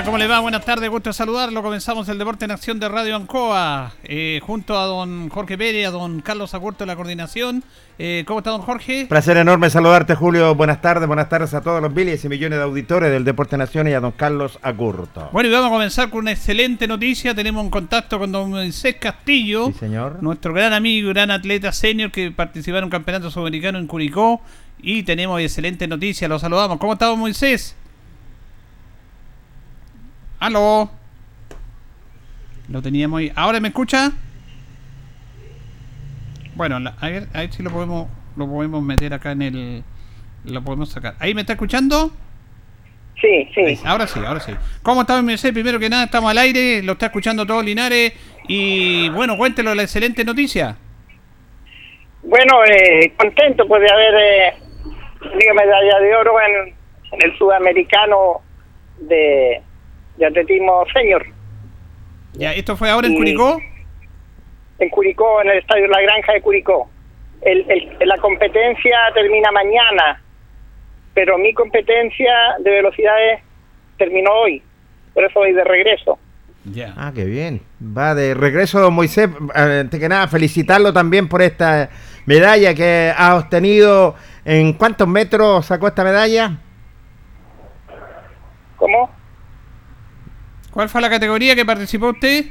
Hola, ¿cómo le va? Buenas tardes, gusto saludarlo. Comenzamos el Deporte en Acción de Radio Ancoa, eh, junto a don Jorge Pérez, a don Carlos Agurto de la coordinación. Eh, ¿Cómo está don Jorge? Placer enorme saludarte, Julio. Buenas tardes, buenas tardes a todos los miles y millones de auditores del Deporte Nación y a don Carlos Agurto. Bueno, y vamos a comenzar con una excelente noticia. Tenemos un contacto con don Moisés Castillo, Sí, señor. nuestro gran amigo y gran atleta senior que participó en un campeonato sudamericano en Curicó. Y tenemos excelente noticia, lo saludamos. ¿Cómo está don Moisés? Aló. Lo teníamos ahí. ¿Ahora me escucha? Bueno, la- a ver, a ver si lo podemos, lo podemos meter acá en el... Lo podemos sacar. ¿Ahí me está escuchando? Sí, sí. Ahí, Ahora sí, ahora sí. ¿Cómo está Mercedes? Primero que nada, estamos al aire, lo está escuchando todo Linares. Y bueno, cuéntelo la excelente noticia. Bueno, eh, contento pues de haber eh, medalla de oro en, en el sudamericano de, de atletismo senior Ya, esto fue ahora en Curicó. en Curicó, en el estadio La Granja de Curicó. El, el- la competencia termina mañana, pero mi competencia de velocidades terminó hoy. Por eso voy de regreso. Ya. Ah, qué bien. Va de regreso, don Moisés. Antes que nada, felicitarlo también por esta medalla que ha obtenido. ¿En cuántos metros sacó esta medalla? ¿Cómo? ¿Cuál fue la categoría que participó usted?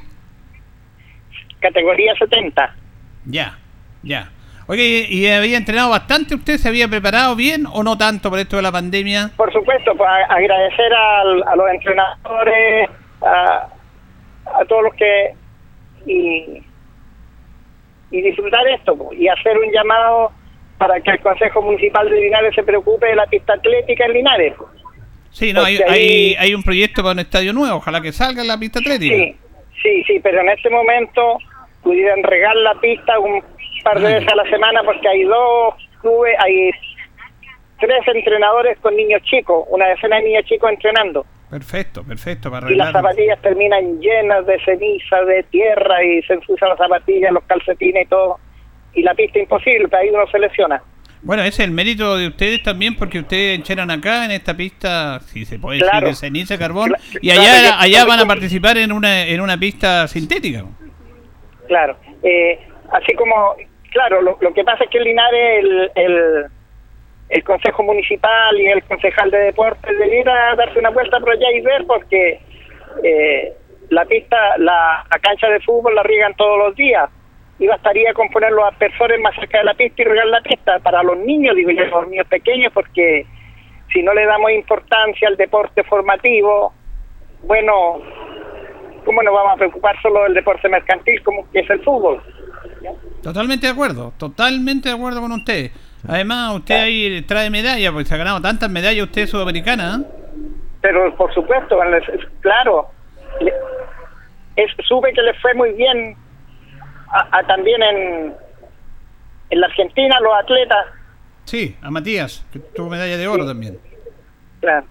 Categoría 70. Ya, ya. Oye, ¿y había entrenado bastante usted? ¿Se había preparado bien o no tanto por esto de la pandemia? Por supuesto, pues agradecer al- a los entrenadores, a, a todos los que... Y, y disfrutar esto, pues, y hacer un llamado para que el Consejo Municipal de Linares se preocupe de la pista atlética en Linares. pues. Sí, no, hay, hay, hay un proyecto para un estadio nuevo. Ojalá que salga en la pista atlética. Sí, sí, sí, pero en este momento pudieran regar la pista un par de Ah, veces a la semana porque hay dos clubes, hay tres entrenadores con niños chicos, una decena de niños chicos entrenando. Perfecto, perfecto. Para y las zapatillas terminan llenas de ceniza, de tierra y se ensucian las zapatillas, los calcetines y todo. Y la pista imposible, pero ahí uno se lesiona. Bueno, ese es el mérito de ustedes también, porque ustedes encheran acá en esta pista, si se puede decir, de ceniza carbón, y allá allá van a participar en una en una pista sintética. Claro, eh, así como, claro, lo, que pasa es que en Linares el, el, el, Consejo Municipal y el concejal de deportes deberían darse una vuelta por allá y ver, porque eh, la pista, la, la cancha de fútbol la riegan todos los días y bastaría con poner los aspersores más cerca de la pista y regar la pista para los niños, digo yo, los niños pequeños, porque si no le damos importancia al deporte formativo, bueno, ¿cómo nos vamos a preocupar solo del deporte mercantil como que es el fútbol? Totalmente de acuerdo, totalmente de acuerdo con usted. Además, usted ahí trae medallas, porque se ha ganado tantas medallas usted sudamericana. ¿eh? Pero por supuesto, claro, es, sube que le fue muy bien a, también en, en la Argentina los atletas. Sí, a Matías, que tuvo medalla de oro también. Claro.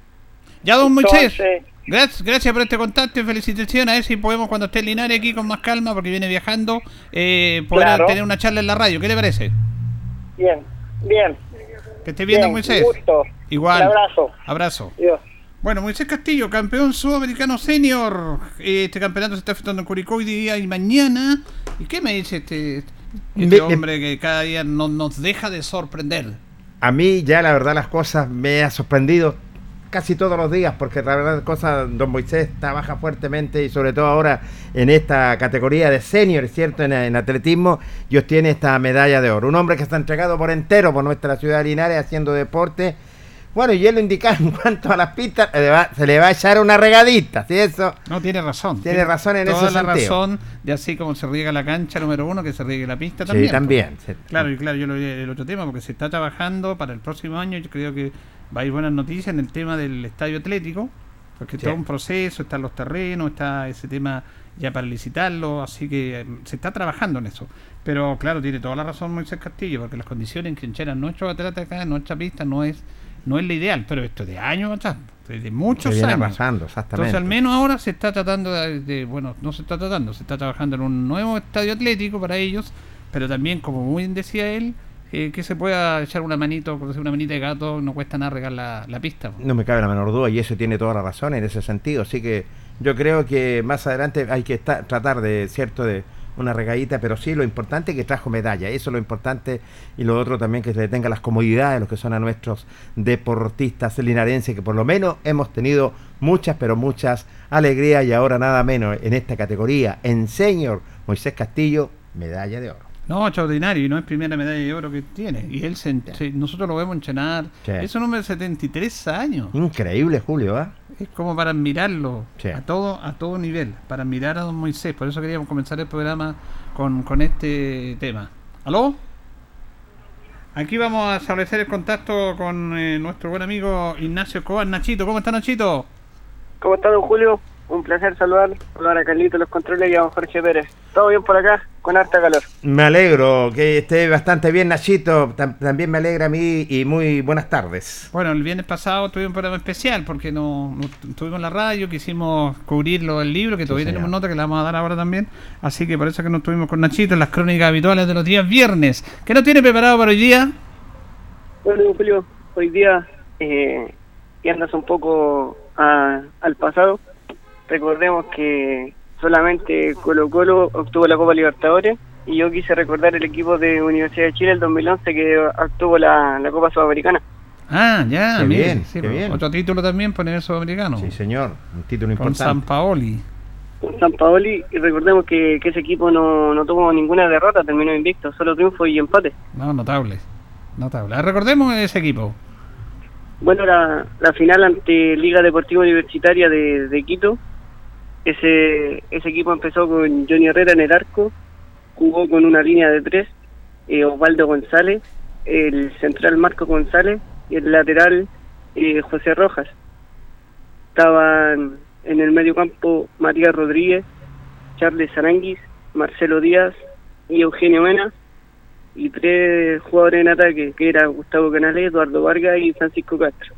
Ya, don Moisés, gracias, gracias por este contacto y felicitaciones. A ver si podemos, cuando esté en Linares aquí con más calma, porque viene viajando, eh, poder tener una charla en la radio. ¿Qué le parece? Bien, bien. Que esté bien, don Moisés. Gusto. Igual. Un abrazo. Abrazo. Bueno, Moisés Castillo, campeón sudamericano senior. Este campeonato se está efectuando en Curicó hoy día y mañana. ¿Y qué me dice este, este hombre que cada día no, nos deja de sorprender? A mí ya la verdad las cosas me ha sorprendido casi todos los días, porque la verdad cosas, don Moisés trabaja fuertemente y sobre todo ahora en esta categoría de senior, ¿cierto? En, en, atletismo y obtiene esta medalla de oro. Un hombre que está entregado por entero por nuestra ciudad de Linares haciendo deporte bueno, y él lo indicaba en cuanto a las pistas, se le va a echar una regadita, ¿sí eso? No, tiene razón. Tiene, razón en toda la razón de así como se riega la cancha número uno, que se riegue la pista también. Sí, también. Claro, y claro, yo lo vi el otro tema, porque se está trabajando para el próximo año, yo creo que va a ir buenas noticias en el tema del estadio atlético, porque está un proceso, están los terrenos, está ese tema ya para licitarlo, así que em, se está trabajando en eso. Pero claro, tiene toda la razón Moisés Castillo, porque las condiciones en que encheran nuestros atletas acá en nuestra pista no es no es la ideal, pero esto de años atrás, de muchos viene años. Pasando, exactamente. Entonces, al menos ahora se está tratando de, bueno, no se está tratando, se está trabajando en un nuevo estadio atlético para ellos, pero también, como muy bien decía él, eh, que se pueda echar una manito, una manita de gato, no cuesta nada regar la, la pista. No me cabe la menor duda, y eso tiene toda la razón en ese sentido, así que yo creo que más adelante hay que tratar de, cierto, de una regadita, pero sí lo importante es que trajo medalla, eso es lo importante y lo otro también que se le tenga las comodidades, los que son a nuestros deportistas linarenses, que por lo menos hemos tenido muchas, pero muchas alegrías y ahora nada menos en esta categoría, en señor Moisés Castillo, medalla de oro. No, extraordinario, y no es primera medalla de oro que tiene. Y él se, nosotros lo vemos enchenar. Es un hombre de 73 años. Increíble, Julio, ¿ah? Es como para admirarlo a todo a todo nivel, para admirar a don Moisés. Por eso queríamos comenzar el programa con, con este tema. ¿Aló? Aquí vamos a establecer el contacto con eh, nuestro buen amigo Ignacio Escobar. Nachito, ¿cómo está Nachito? ¿Cómo está don Julio? Un placer saludar, saludar a Carlito los controles y a don Jorge Pérez. ¿Todo bien por acá? Con harta calor. Me alegro que esté bastante bien, Nachito. También me alegra a mí y muy buenas tardes. Bueno, el viernes pasado tuve un programa especial porque no, no estuvimos en la radio, quisimos cubrirlo el libro, que todavía tenemos nota que le vamos a dar ahora también. Así que por eso que no estuvimos con Nachito en las crónicas habituales de los días viernes. ¿Qué nos tiene preparado para hoy día? Bueno, Julio, hoy día eh, andas un poco al pasado recordemos que solamente Colo Colo obtuvo la Copa Libertadores y yo quise recordar el equipo de Universidad de Chile el 2011 que obtuvo la, Copa Sudamericana. Ah, ya, bien, sí, bien. Otro título también por el sudamericano. Sí, señor, un título importante. Con San Paoli. Con San Paoli, y recordemos que, ese equipo no, no tuvo ninguna derrota, terminó invicto, solo triunfo y empate. No, notable, notable. Ah, recordemos ese equipo. Bueno, la, la final ante Liga Deportiva Universitaria de, de Quito ese, equipo empezó con Johnny Herrera en el arco, jugó con una línea de tres, eh, Osvaldo González, el central Marco González y el lateral eh, José Rojas. Estaban en el medio campo Matías Rodríguez, Charles Aranguis, Marcelo Díaz y Eugenio Mena, y tres jugadores en ataque, que eran Gustavo Canales, Eduardo Vargas y Francisco Castro.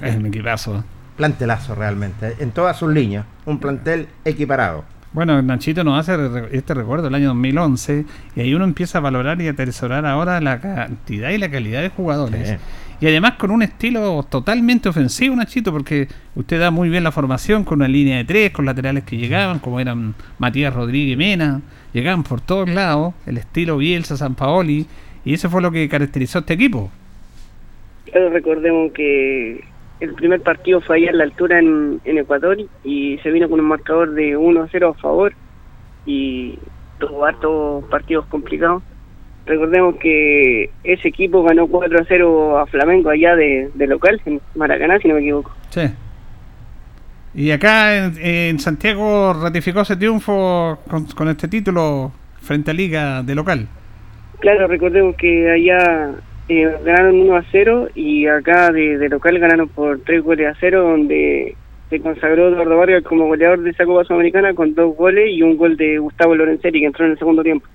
Es mi equipazo plantelazo realmente, en todas sus líneas, un plantel equiparado. Bueno, Nachito nos hace este recuerdo del año 2011 y ahí uno empieza a valorar y a atesorar ahora la cantidad y la calidad de jugadores. Y además con un estilo totalmente ofensivo, Nachito, porque usted da muy bien la formación con una línea de tres, con laterales que llegaban, como eran Matías Rodríguez y Mena, llegaban por todos lados, el estilo Bielsa, San Paoli, y eso fue lo que caracterizó a este equipo. recordemos que el primer partido fue allá en la altura en, Ecuador y se vino con un marcador de 1-0 a favor y tuvo hartos partidos complicados. Recordemos que ese equipo ganó 4-0 a Flamengo allá de, local, en Maracaná, si no me equivoco. Sí. Y acá en, Santiago ratificó ese triunfo con, con este título frente a Liga de local. Claro, recordemos que allá eh, ganaron 1 a 0 y acá de, local ganaron por 3 goles a 0 donde se consagró Eduardo Vargas como goleador de esa Copa Sudamericana con dos goles y un gol de Gustavo Lorenzeri que entró en el segundo tiempo.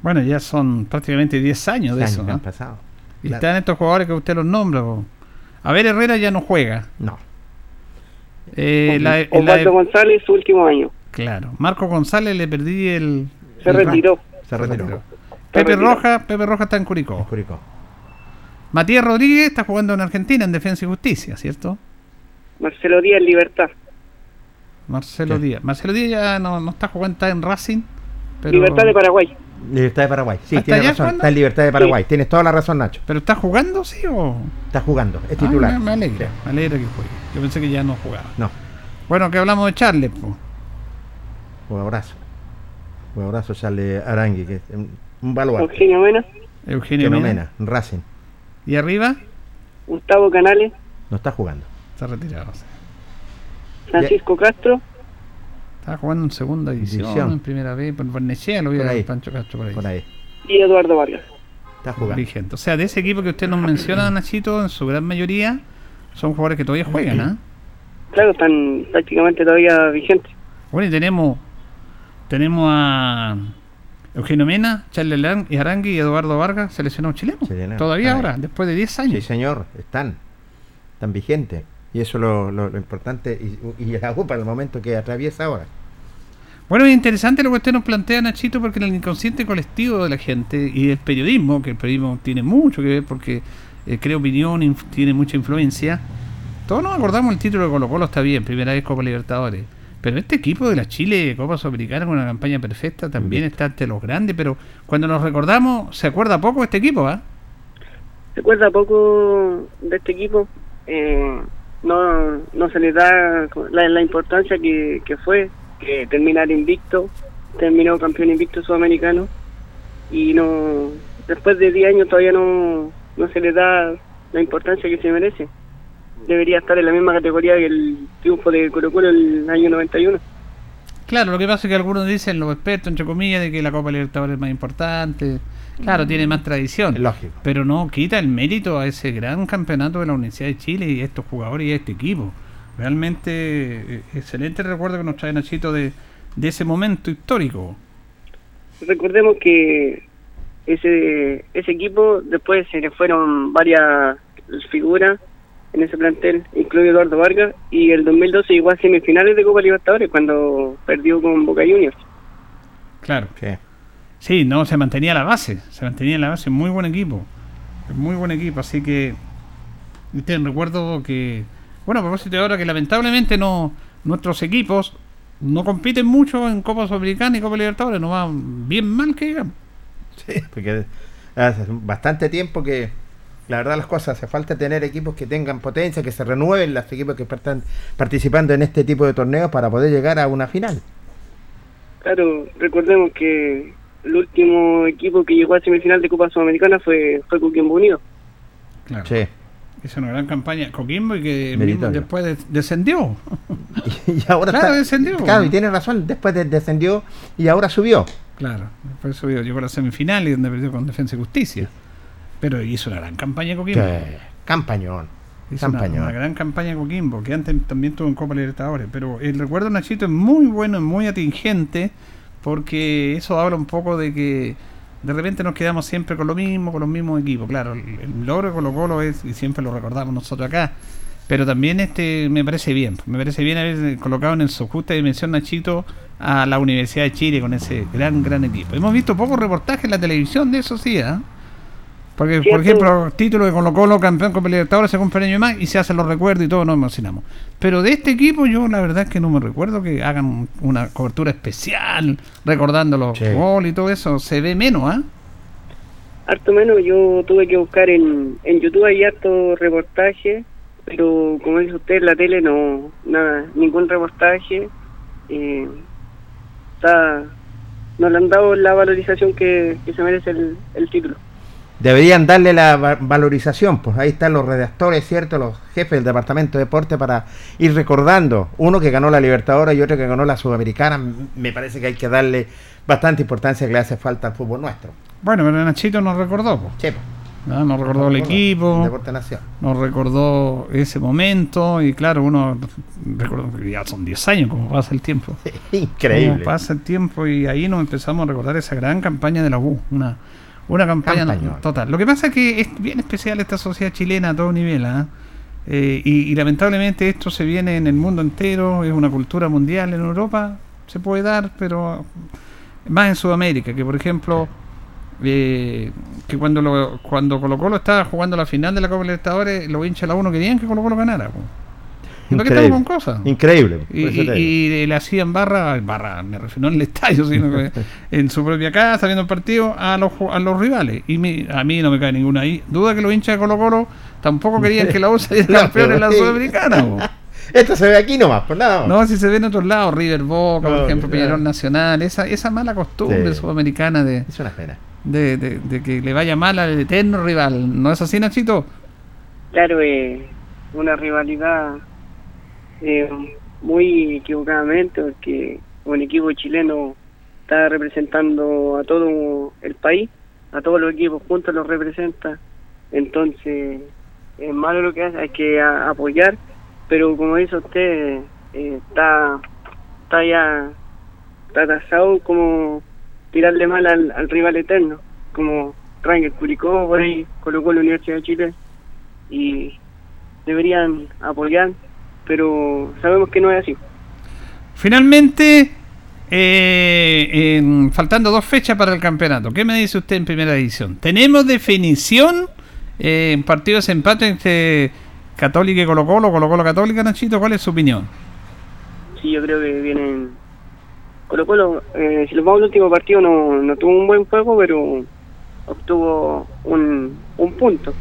Bueno, ya son prácticamente 10 años de eso. ¿no? pasado. Y están estos jugadores que usted los nombra. A ver, Herrera ya no juega. No. Eh, Osvaldo González, su último año. Claro. Marco González le perdí el. Se retiró. Se retiró. Pepe Roja, Pepe Roja está en Curicó. Curicó. Matías Rodríguez está jugando en Argentina en Defensa y Justicia, ¿cierto? Marcelo Díaz en Libertad. Marcelo Díaz. Marcelo Díaz ya no, está jugando, está en Racing. Libertad de Paraguay. Libertad de Paraguay, sí, tiene razón. Está en Libertad de Paraguay. Tienes toda la razón, Nacho. ¿Pero está jugando, sí o.? Está jugando, es ah, titular. me, alegra, me alegra que juegue. Yo pensé que ya no jugaba. No. Bueno, que hablamos de Charles, pues. Un abrazo. Un abrazo, Charles Arangui, que es un baluarte. Eugenio Mena. Eugenio Mena. Racing. ¿Y arriba? Gustavo Canales. No está jugando. Está retirado. Francisco Castro. Está jugando en segunda división, en primera vez. Por, por Nechea lo vi a Pancho Castro por ahí. Y Eduardo Vargas. Está jugando. Vigente. O sea, de ese equipo que usted nos menciona, Nachito, en su gran mayoría, son jugadores que todavía juegan, ¿ah? Claro, están prácticamente todavía vigentes. Bueno, y tenemos, tenemos a Eugenio Mena, Charles Arangui y Eduardo Vargas, seleccionados chilenos. Todavía ahora, después de 10 años. Sí, señor, están, están vigentes. Y eso es lo, importante y, y la para el momento que atraviesa ahora. Bueno, es interesante lo que usted nos plantea, Nachito, porque en el inconsciente colectivo de la gente y el periodismo, que el periodismo tiene mucho que ver porque eh, crea opinión, tiene mucha influencia. Todos nos acordamos el título de Colo Colo, está bien, primera vez Copa Libertadores pero este equipo de la Chile Copa Sudamericana con una campaña perfecta también está ante los grandes, pero cuando nos recordamos, ¿se acuerda poco de este equipo? ¿ah? Se acuerda poco de este equipo. Eh, no, no se le da la, importancia que, fue, que terminar invicto, terminó campeón invicto sudamericano y no después de 10 años todavía no, no se le da la importancia que se merece debería estar en la misma categoría que el triunfo de Colo Colo el año 91. Claro, lo que pasa es que algunos dicen, los expertos, entre comillas, de que la Copa Libertadores es más importante. Claro, tiene más tradición. Lógico. Pero no quita el mérito a ese gran campeonato de la Universidad de Chile y a estos jugadores y a este equipo. Realmente eh, excelente recuerdo que nos trae Nachito de, de ese momento histórico. Recordemos que ese, ese equipo después se le fueron varias figuras en ese plantel, incluye Eduardo Vargas, y el 2012 llegó a semifinales de Copa Libertadores cuando perdió con Boca Juniors. Claro. que Sí, no, se mantenía la base, se mantenía la base, muy buen equipo, muy buen equipo, así que usted recuerdo que, bueno, a propósito de ahora que lamentablemente no nuestros equipos no compiten mucho en Copa Sudamericana y Copa Libertadores, no van bien mal que digamos. Sí, porque hace bastante tiempo que la verdad las cosas, hace falta tener equipos que tengan potencia, que se renueven los equipos que están participando en este tipo de torneos para poder llegar a una final. Claro, recordemos que el último equipo que llegó a semifinal de Copa Sudamericana fue, fue Coquimbo Unido. Claro. Sí. Es una gran campaña Coquimbo y que después descendió. y, ahora claro, descendió. Claro, y tiene razón, después descendió y ahora subió. Claro, después subió, llegó a la semifinal y donde perdió con Defensa y Justicia. Pero hizo una gran campaña Coquimbo. campañón. Hizo Una, gran campaña Coquimbo, que antes también tuvo en Copa Libertadores. Pero el recuerdo Nachito es muy bueno, es muy atingente, porque eso habla un poco de que de repente nos quedamos siempre con lo mismo, con los mismos equipos. Claro, el, logro de Colo Colo es, y siempre lo recordamos nosotros acá, pero también este me parece bien, me parece bien haber colocado en su justa dimensión Nachito a la Universidad de Chile con ese gran, gran equipo. Hemos visto pocos reportajes en la televisión de eso, sí, ¿ah? Porque, por ejemplo, título de Colo Colo, campeón con Libertadores, se cumple un año más y se hacen los recuerdos y todos nos emocionamos. Pero de este equipo yo la verdad es que no me recuerdo que hagan una cobertura especial recordando los Sí. goles y todo eso. Se ve menos, ¿ah? Harto menos, yo tuve que buscar en, en YouTube, hay harto reportaje, pero como dice usted, en la tele no, nada, ningún reportaje. Eh, está, no le han dado la valorización que, que se merece el, el título. Deberían darle la va- valorización, pues ahí están los redactores, ¿cierto? Los jefes del Departamento de Deporte para ir recordando. Uno que ganó la Libertadora y otro que ganó la Sudamericana. Me parece que hay que darle bastante importancia que le hace falta al fútbol nuestro. Bueno, pero Nachito nos recordó, po, Che, pues, ¿ah? nos recordó el equipo. Deporte Nación. nos recordó ese momento y claro, uno recordó que ya son 10 años como pasa el tiempo. Increíble. Como pasa el tiempo y ahí nos empezamos a recordar esa gran campaña de la U, una, una campaña Campañón. total. Lo que pasa es que es bien especial esta sociedad chilena a todo nivel, ¿ah? Eh, y, y lamentablemente esto se viene en el mundo entero, es una cultura mundial en Europa, se puede dar, pero más en Sudamérica, que por ejemplo, eh, que cuando lo, cuando Colo Colo estaba jugando la final de la Copa Libertadores, los hinchas la uno querían que Colo Colo ganara. ¿Y para qué estamos con cosas? Increíble. Y, y- y le hacían barra, barra, me refiero no en el estadio, sino que en su propia casa, viendo el partido, a los, a los rivales. Y mi- a mí no me cae ninguna ahí. Duda que los hinchas de Colo Colo tampoco querían que la U saliera No, campeón en la Sudamericana. Esto se ve aquí nomás, por nada. No, si se ve en otros lados, River Boca, por ejemplo, claro. Peñarol Nacional, esa, esa mala costumbre Sí. sudamericana de, Es una pena. de, de- de que le vaya mal al eterno rival. ¿No es así, Nachito? Claro, eh, una rivalidad eh, muy equivocadamente, porque un equipo chileno está representando a todo el país, a todos los equipos juntos los representa, entonces es malo lo que hace, hay que apoyar, pero como dice usted, eh, está, está ya está atrasado como tirarle mal al, al rival eterno, como Rangel Curicó, por ahí colocó la Universidad de Chile y deberían apoyar, pero sabemos que no es así. Finalmente, eh, en- faltando dos fechas para el campeonato, ¿qué me dice usted en primera edición? ¿Tenemos definición eh, en partidos de empate entre Católica y Colo Colo, Colo Colo Católica, Nachito? ¿Cuál es su opinión? Sí, yo creo que vienen. Colo Colo, eh, si los vamos al último partido, no, no tuvo un buen juego, pero obtuvo un, un punto.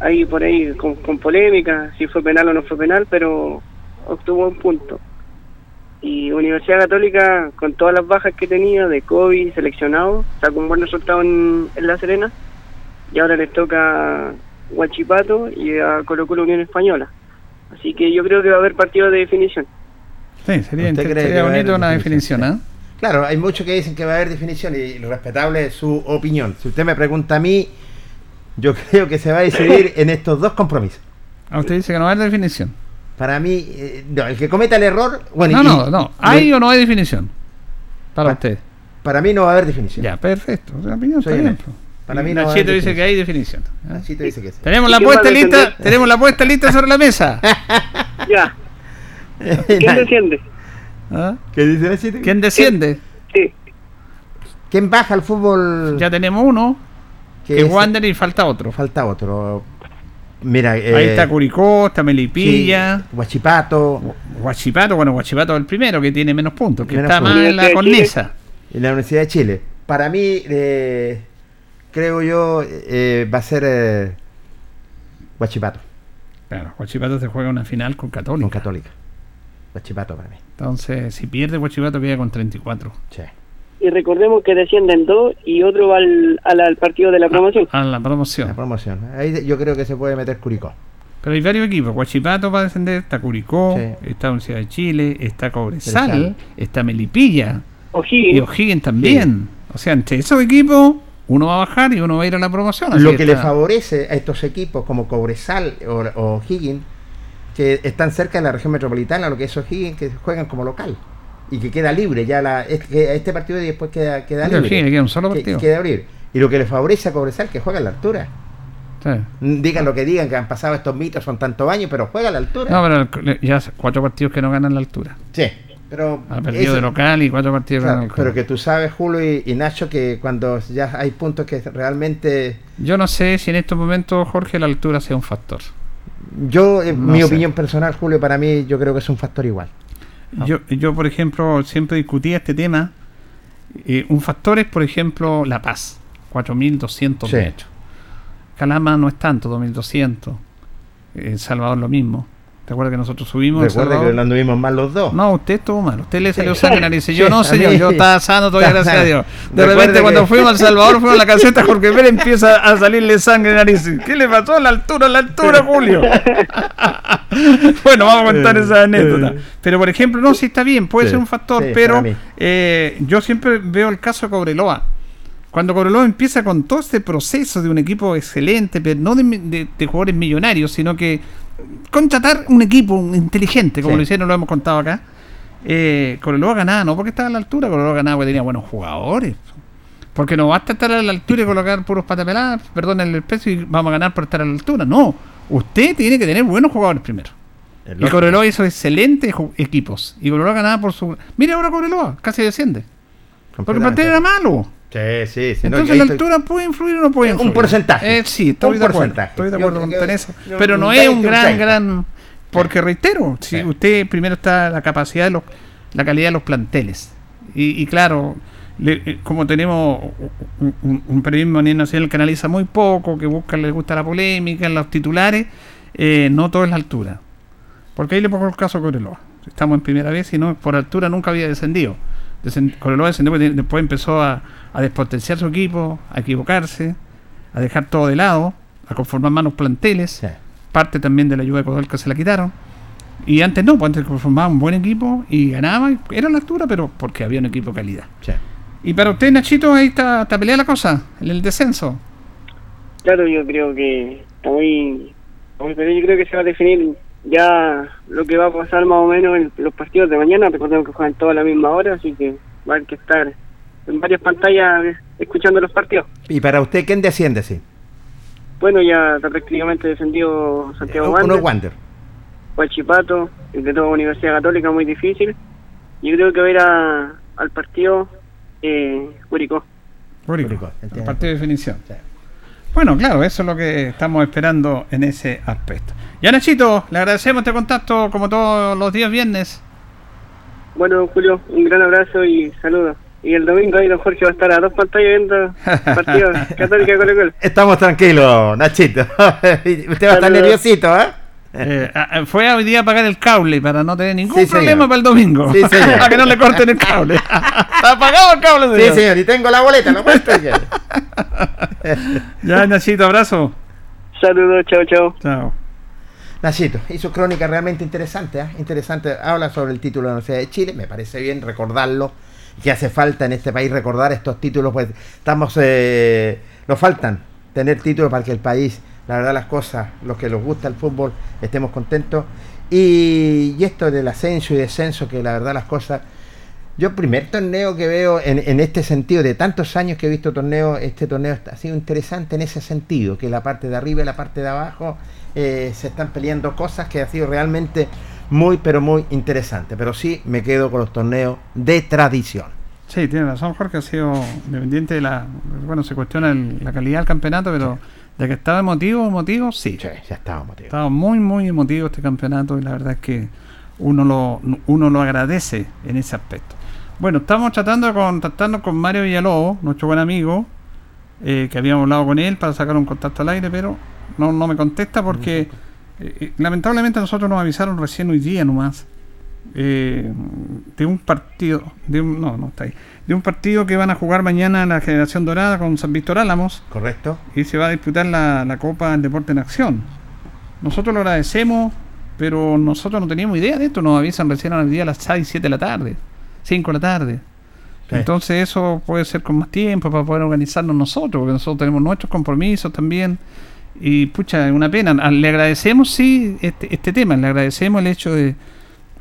Ahí por ahí con, con polémica, si fue penal o no fue penal, pero obtuvo un punto. Y Universidad Católica, con todas las bajas que tenía de COVID, seleccionado, sacó un buen resultado en, en La Serena. Y ahora les toca Huachipato y a Colo Colo Unión Española. Así que yo creo que va a haber partido de definición. Sí, sería, ¿Usted inter- cree que sería a bonito una definición? definición, ¿ah? Claro, hay muchos que dicen que va a haber definición y lo respetable es su opinión. Si usted me pregunta a mí, yo creo que se va a decidir en estos dos compromisos. Ah, usted dice que no va a haber definición. Para mí, eh, no, el que cometa el error, bueno, no, y- no, no. ¿Hay o no hay definición? Para Pa- usted. para mí no va a haber definición. Ya, perfecto. La opinión está Soy bien. pues. Para mí no va a Nachito haber dice que hay definición. Así te dice que sí. Tenemos ¿Y la a apuesta lista, tenemos la apuesta lista sobre la mesa. Ya, ¿quién desciende? ¿Ah? ¿Qué dice Nachito? ¿Quién desciende? Sí, ¿Quién baja al fútbol? Ya tenemos uno, que es es- Wander y falta otro. Falta otro. Mira, Ahí eh, está Curicó, está sí, Melipilla, Guachipato Guachipato, bueno, Guachipato es el primero que tiene menos puntos, que Menos está puntos. más en la cornisa. y la Universidad de Chile. Para mí, eh, creo yo, eh, va a ser eh, Guachipato, Claro, Guachipato se juega una final con Católica. con Católica. Guachipato para mí. Entonces, si pierde Guachipato queda con 34. Sí. Y recordemos que descienden dos y otro va al, al, al partido de la promoción. A la promoción. La promoción. Ahí yo creo que se puede meter Curicó. Pero hay varios equipos. Guachipato va a descender, está Curicó, Sí. está Universidad de Chile, está Cobresal, está Melipilla y O'Higgins, O'Higgins también. O sea, entre esos equipos, uno va a bajar y uno va a ir a la promoción. así Lo que le está- favorece a estos equipos como Cobresal o, o Higgins, que están cerca de la región metropolitana, lo que es O'Higgins, que juegan como local y que queda libre ya la, es- que este partido y después queda, queda libre. Le queda un solo Que- partido. queda libre. Y lo que le favorece a Cobresal que juega a la altura. Sí. Digan lo que digan, que han pasado estos mitos, son tantos años, pero juega a la altura. No, pero ya cuatro partidos que no ganan la altura. Sí, Pero ha perdido de local y cuatro partidos claro, con el pero que tú sabes, Julio y, y Nacho, que cuando ya hay puntos que realmente Yo no sé si en estos momentos, Jorge, la altura sea un factor. yo, en No mi sé. opinión personal, Julio, para mí yo creo que es un factor igual. Yo, yo, por ejemplo, siempre discutía este tema. Eh, un factor es, por ejemplo, La Paz, 4.200 Sí. metros. Calama no es tanto, 2.200. El Salvador lo mismo. ¿Te acuerdas que nosotros subimos? a El Recuerda Salvador? que lo anduvimos mal los dos. No, usted estuvo mal. Usted le salió Sí. sangre en la nariz. Yo Sí, no, señor. Yo estaba sano todavía, gracias a Dios. De repente, cuando que- fuimos a El Salvador, fuimos a la caseta, Jorge Pérez empieza a salirle sangre en la nariz. ¿Qué le pasó a la altura? A la altura, Julio. bueno, vamos a contar esa anécdota. Pero, por ejemplo, no, sí está bien, puede Sí, ser un factor, pero eh, yo siempre veo el caso de Cobreloa. Cuando Cobreloa empieza con todo este proceso de un equipo excelente, pero no de, de- de jugadores millonarios, sino que contratar un equipo inteligente, como Sí. lo hicieron, lo hemos contado acá. Eh, Cobreloa ganaba, no porque estaba a la altura, Cobreloa ganaba porque tenía buenos jugadores. Porque no basta estar a la altura y colocar puros patapeladas, perdón el precio, y vamos a ganar por estar a la altura. No, usted tiene que tener buenos jugadores primero. Y. Cobreloa hizo excelentes equipos. Y Cobreloa ganaba por su. Mira ahora Cobreloa, casi desciende. Porque el plantel era malo. Sí, sí, sí. no, Entonces ahí la estoy- altura puede influir o no puede Un influir. porcentaje. Eh, sí, estoy Un de acuerdo. porcentaje. Estoy de Yo acuerdo creo con eso. yo- Pero no un es 20, un un gran, 30. gran. Porque reitero, si Sí. usted primero está la capacidad de los, la calidad de los planteles. Y, y claro, le- eh, como tenemos un, un- un periodismo a nivel nacional que analiza muy poco, que busca, le gusta la polémica, los titulares, eh, no todo es la altura. Porque ahí le pongo el caso a Cobreloa. Estamos en primera vez y no por altura nunca había descendido. Descend- Cobreloa descendió porque después empezó a, a despotenciar su equipo, a equivocarse, a dejar todo de lado, a conformar malos planteles. Sí. Parte también de la ayuda de Codol que se la quitaron. Y antes no, pues antes conformaba un buen equipo y ganaba. y Era la altura, pero porque había un equipo de calidad. Sí. Y para usted, Nachito, ahí está, está peleada la cosa, en el descenso. Claro, yo creo que está muy, muy peleado. Yo creo que se va a definir ya lo que va a pasar más o menos en los partidos de mañana. Recordemos que juegan todos a la misma hora, así que va a haber que estar en varias pantallas eh, escuchando los partidos. Y para usted, ¿quién desciende, sí? Bueno, ya está prácticamente descendido Santiago Uno Wander, Wander. Huachipato, el de toda Universidad Católica, muy difícil. Yo creo que va a ir a- al partido eh, Curicó. Curicó, el partido de definición. Sí. Bueno, claro, eso es lo que estamos esperando en ese aspecto. Ya, Nachito, le agradecemos este contacto como todos los días viernes. Bueno, Julio, un gran abrazo y saludos. Y el domingo ahí don Jorge va a estar a dos pantallas viendo partidos Católica Colo Colo. Estamos tranquilos, Nachito. Usted va a estar nerviosito, ¿eh? Eh, fue hoy día a pagar el cable para no tener ningún Sí, problema señor. para el domingo. Sí, señor. para que no le corten el cable. Está apagado el cable, Sí, señor. señor, y tengo la boleta, ¿no muestro ya. Ya, Nachito, abrazo. Saludos, chao, chao. Chao. Nachito, hizo crónica realmente interesante, ¿eh? interesante. Habla sobre el título de la Universidad de Chile, me parece bien recordarlo, que hace falta en este país recordar estos títulos, pues estamos, eh, nos faltan tener títulos para que el país, la verdad las cosas, los que nos gusta el fútbol, estemos contentos. Y, y esto del ascenso y descenso, que la verdad las cosas, yo primer torneo que veo en, en este sentido, de tantos años que he visto torneos, este torneo ha sido interesante en ese sentido, que la parte de arriba y la parte de abajo eh, se están peleando cosas que ha sido realmente muy, pero muy interesante. Pero sí me quedo con los torneos de tradición. Sí, tiene razón, Jorge. Ha sido independiente de la. Bueno, se cuestiona el- la calidad del campeonato, pero de que estaba emotivo, emotivo, sí. Sí, ya. Estaba muy, muy emotivo este campeonato y la verdad es que uno lo, uno lo agradece en ese aspecto. Bueno, estamos tratando de contactarnos con Mario Villalobos, nuestro buen amigo, eh, que habíamos hablado con él para sacar un contacto al aire, pero no, no me contesta porque eh, eh, lamentablemente nosotros nos avisaron recién hoy día nomás eh, de un partido, de un, no, no está ahí, de un partido que van a jugar mañana la Generación Dorada con San Víctor Álamos ¿Correcto? y se va a disputar la, la Copa del Deporte en Acción. Nosotros lo agradecemos, pero nosotros no teníamos idea de esto, nos avisan recién al día a las 6, 7 de la tarde, 5 de la tarde. Sí. Entonces eso puede ser con más tiempo para poder organizarnos nosotros, porque nosotros tenemos nuestros compromisos también. Y pucha, es una pena. Ah, Le agradecemos, sí, este, este tema, le agradecemos el hecho de,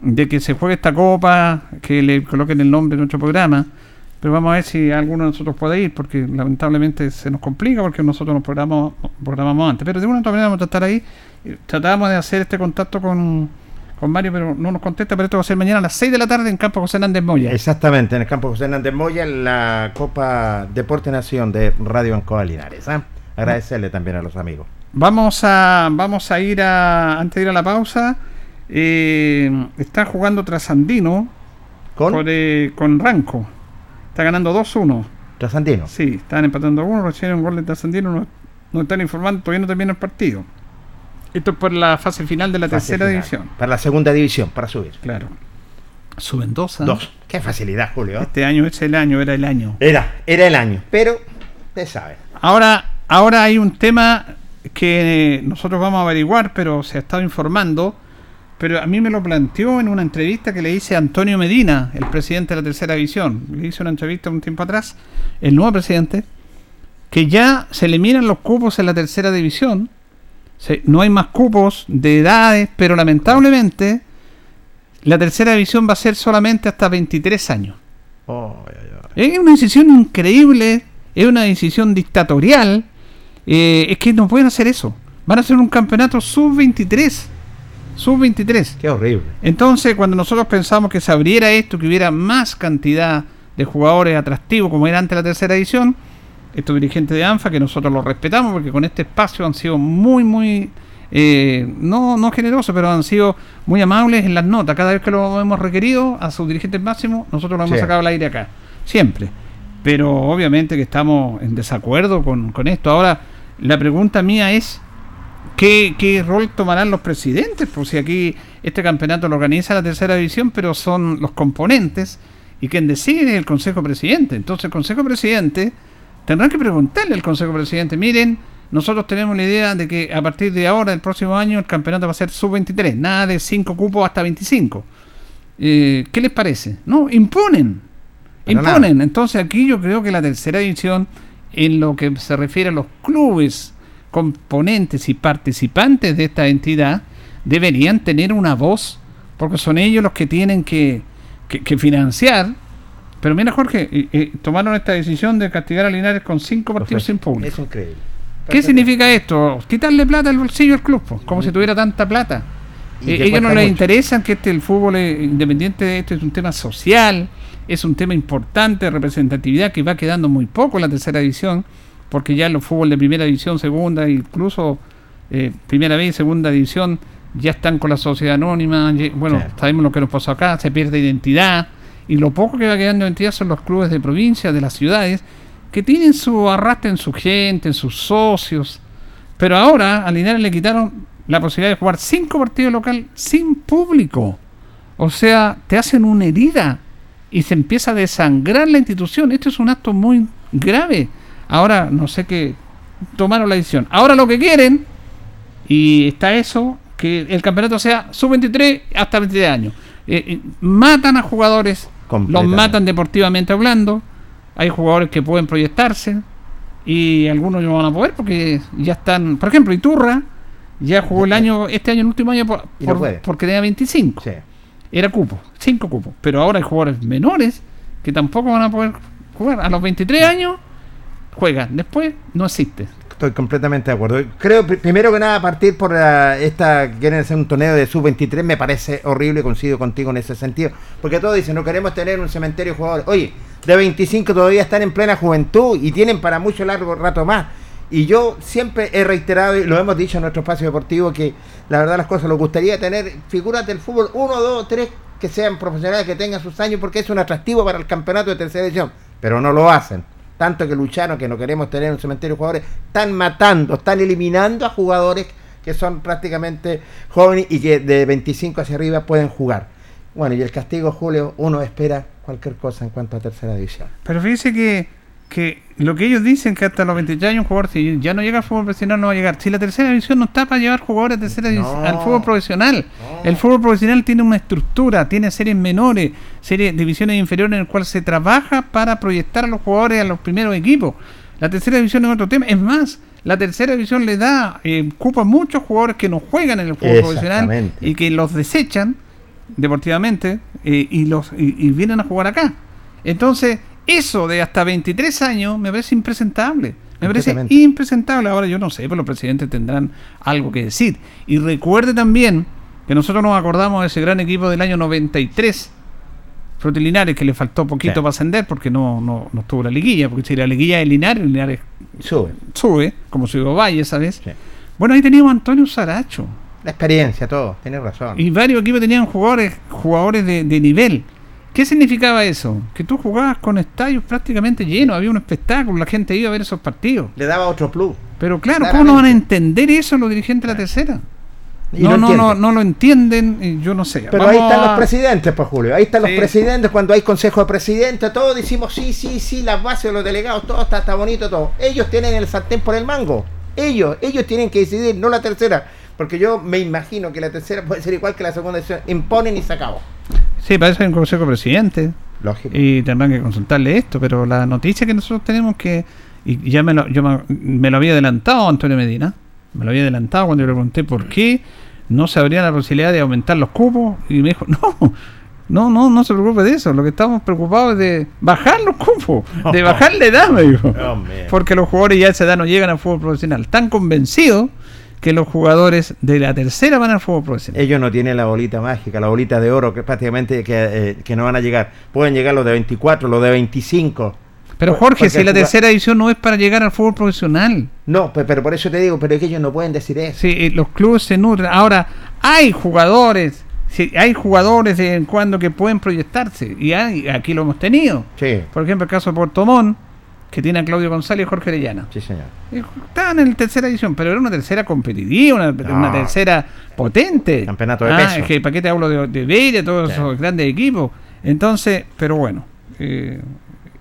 de que se juegue esta copa, que le coloquen el nombre de nuestro programa. Pero vamos a ver si alguno de nosotros puede ir, porque lamentablemente se nos complica, porque nosotros nos programamos, programamos antes. Pero de una u otra manera vamos a tratar ahí. eh, Tratamos de hacer este contacto con, con Mario, pero no nos contesta, pero esto va a ser mañana a las 6 de la tarde en Campo José Hernández Moya. Exactamente, en el Campo José Hernández Moya, en la Copa Deporte Nación de Radio Ancoa Linares. ¿ah? Agradecerle también a los amigos. Vamos a, vamos a ir a, antes de ir a la pausa, eh, está jugando Trasandino ¿Con? por, eh, con Ranco. Está ganando 2-1. Trasandino. Sí, están empatando a uno, recién un gol de Trasandino, nos, nos están informando, todavía no termina el partido. Esto es por la fase final de la Fase tercera final. división. Para la segunda división, para subir. Claro. Suben dos. ¿ah? Dos. Qué facilidad, Julio. ¿eh? Este año es el año, era el año. Era, era el año, pero usted sabe. Ahora, ahora hay un tema que nosotros vamos a averiguar, pero se ha estado informando. Pero a mí me lo planteó en una entrevista que le hice a Antonio Medina, el presidente de la tercera división. Le hice una entrevista un tiempo atrás, el nuevo presidente, que ya se eliminan los cupos en la tercera división. No hay más cupos de edades, pero lamentablemente la tercera división va a ser solamente hasta 23 años. Oh. Es una decisión increíble, es una decisión dictatorial. eh, es que no pueden hacer eso. Van a hacer un campeonato sub-23. Sub-23. Qué horrible. Entonces, cuando nosotros pensamos que se abriera esto, que hubiera más cantidad de jugadores atractivos como era antes la tercera edición, estos dirigentes de ANFA, que nosotros los respetamos porque con este espacio han sido muy, muy, eh, no, no generosos, pero han sido muy amables en las notas. Cada vez que lo hemos requerido a sus dirigentes máximos, nosotros lo hemos Sí. sacado al aire acá. Siempre. Pero obviamente que estamos en desacuerdo con, con esto. Ahora, la pregunta mía es, ¿Qué, qué rol tomarán los presidentes? Pues si aquí este campeonato lo organiza la tercera división, pero son los componentes y quien decide es el Consejo Presidente. Entonces el Consejo Presidente tendrán que preguntarle al Consejo Presidente, miren, nosotros tenemos la idea de que a partir de ahora, el próximo año, el campeonato va a ser sub-23, nada de 5 cupos hasta 25. Eh, ¿Qué les parece? No, imponen. Pero imponen. Entonces aquí yo creo que la tercera división, en lo que se refiere a los clubes componentes y participantes de esta entidad, deberían tener una voz, porque son ellos los que tienen que, que- que financiar. Pero mira, Jorge, eh, eh, tomaron esta decisión de castigar a Linares con cinco partidos sin público. Es increíble. ¿Qué significa esto? Quitarle plata al bolsillo al club, po, como si tuviera tanta plata. Y Eh, ellos no les mucho. interesan que este el fútbol independiente, esto es un tema social, es un tema importante de representatividad que va quedando muy poco en la tercera división, porque ya los fútbol de primera división, segunda, incluso eh, primera vez y segunda división ya están con la sociedad anónima, bueno, sabemos lo que nos pasó acá, se pierde identidad, y lo poco que va quedando de identidad son los clubes de provincia, de las ciudades, que tienen su arrastre en su gente, en sus socios, pero ahora a Linares le quitaron la posibilidad de jugar cinco partidos local sin público. O sea, te hacen una herida y se empieza a desangrar la institución. Esto es un acto muy grave. Ahora, no sé qué, tomaron la decisión. Ahora lo que quieren, y está eso, que el campeonato sea sub-23 hasta 23 años. Eh, eh, matan a jugadores, los matan deportivamente hablando. Hay jugadores que pueden proyectarse y algunos no van a poder porque ya están. Por ejemplo, Iturra ya jugó el año, este año, el último año, por, no porque tenía 25. Sí. Era cupo, 5 cupos. Pero ahora hay jugadores menores que tampoco van a poder jugar. A los 23 años juegan, después no existe. Estoy completamente de acuerdo. Creo, pri- primero que nada, partir por la- esta, quieren hacer un torneo de sub-23, me parece horrible, coincido contigo en ese sentido. Porque todos dicen, no queremos tener un cementerio de jugadores. Oye, de 25 todavía están en plena juventud y tienen para mucho largo rato más. Y yo siempre he reiterado, y lo hemos dicho en nuestro espacio deportivo, que la verdad las cosas, nos gustaría tener figuras del fútbol, uno, dos, tres, que sean profesionales, que tengan sus años, porque es un atractivo para el campeonato de tercera edición. Pero no lo hacen tanto que lucharon, que no queremos tener un cementerio de jugadores, están matando, están eliminando a jugadores que son prácticamente jóvenes y que de 25 hacia arriba pueden jugar. Bueno, y el castigo, Julio, uno espera cualquier cosa en cuanto a tercera división. Pero fíjese que, que lo que ellos dicen que hasta los 23 años un jugador, si ya no llega al fútbol profesional, no va a llegar. Si la tercera división no está para llevar jugadores de tercera No. al fútbol profesional. No. El fútbol profesional tiene una estructura, tiene series menores, series divisiones inferiores en el cual se trabaja para proyectar a los jugadores a los primeros equipos. La tercera división es otro tema. Es más, la tercera división le da eh, cupo a muchos jugadores que no juegan en el fútbol profesional y que los desechan deportivamente eh, y los y, y vienen a jugar acá. Entonces, eso de hasta 23 años me parece impresentable. Me parece impresentable. Ahora yo no sé, pero los presidentes tendrán algo que decir. Y recuerde también que nosotros nos acordamos de ese gran equipo del año 93, Linares, que le faltó poquito Sí. para ascender porque no, no, no estuvo la liguilla, porque si la liguilla de Linares, Linares Sube. sube, como subió Valle, ¿sabes? Sí. Bueno, ahí teníamos a Antonio Saracho. La experiencia, todo, tienes razón. Y varios equipos tenían jugadores, jugadores de, de nivel. ¿Qué significaba eso? Que tú jugabas con estadios prácticamente llenos, había un espectáculo, la gente iba a ver esos partidos. Le daba otro plus. Pero claro, ¿cómo no van a entender eso los dirigentes de la tercera? Y No, no, no, no lo entienden, y yo no sé. Pero ahí están los presidentes, pues Julio. Ahí están Sí. los presidentes. Cuando hay consejo de presidentes, todos decimos sí, sí, sí, las bases de los delegados, todo está, está bonito, todo. Ellos tienen el sartén por el mango. Ellos, ellos tienen que decidir, no la tercera. Porque yo me imagino que la tercera puede ser igual que la segunda decisión. Imponen y se acabó. Sí, para eso hay un consejo de presidente. Lógico. y tendrán que consultarle esto, pero la noticia que nosotros tenemos que, y ya me lo, yo me, me lo había adelantado Antonio Medina, me lo había adelantado cuando yo le pregunté por qué no se abría la posibilidad de aumentar los cupos, y me dijo, no, no, no, no se preocupe de eso, lo que estamos preocupados es de bajar los cupos, de bajar la edad, me dijo, Hombre. porque los jugadores ya a esa edad no llegan al fútbol profesional, están convencidos que los jugadores de la tercera van al fútbol profesional. Ellos no tienen la bolita mágica, la bolita de oro, que prácticamente que, eh, que no van a llegar. Pueden llegar los de 24, los de 25. Pero Por- Jorge, si la tercera edición no es para llegar al fútbol profesional, No, pe- pero por eso te digo, pero es que ellos no pueden decir eso. Sí, eh, los clubes se nutren. Ahora, hay jugadores, sí, hay jugadores de vez en cuando que pueden proyectarse. Y hay- aquí lo hemos tenido. Sí, Por ejemplo, el caso de Puerto Montt, que tiene a Claudio González y Jorge Orellana. sí, señor. Estaban en la tercera edición, pero era una tercera competitiva, una, una tercera potente. Campeonato de ah, peso. es que, ¿Para qué te hablo de, de Beira, todos Sí. esos grandes equipos? Entonces, pero bueno, eh,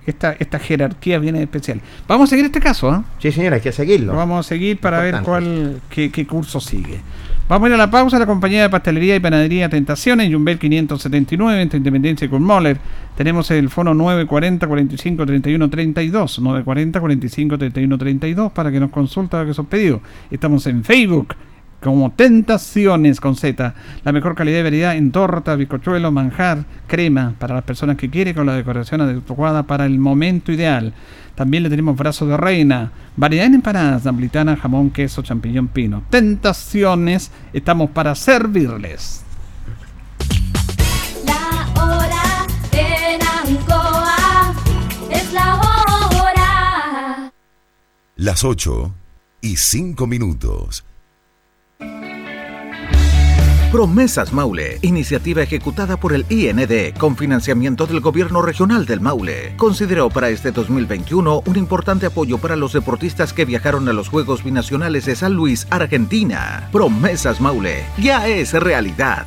esta, esta jerarquía viene especial. Vamos a seguir este caso, ¿ah? Sí, señor, hay que seguirlo. Lo vamos a seguir para ver cuál qué, qué curso sigue. Vamos a ir a la pausa. La compañía de pastelería y panadería Tentaciones, Jumbel 579, entre Independencia y Kurmoller. Tenemos el fono 940 45 31 32. 940 45 31 32 para que nos consulta que son pedidos. Estamos en Facebook como Tentaciones con Z. La mejor calidad y variedad en torta, bizcochuelo, manjar, crema para las personas que quieren con la decoración adecuada para el momento ideal. También le tenemos brazos de reina, variedad en empanadas, napolitana, jamón, queso, champiñón, pino. Tentaciones, estamos para servirles. La hora en Ancoa es la hora. Las 8 y 5 minutos. Promesas Maule, iniciativa ejecutada por el IND con financiamiento del Gobierno Regional del Maule. Consideró para este 2021 un importante apoyo para los deportistas que viajaron a los Juegos Binacionales de San Luis, Argentina. Promesas Maule, ya es realidad.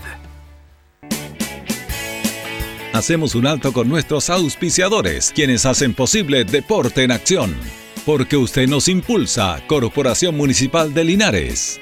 Hacemos un alto con nuestros auspiciadores, quienes hacen posible Deporte en Acción. Porque usted nos impulsa, Corporación Municipal de Linares.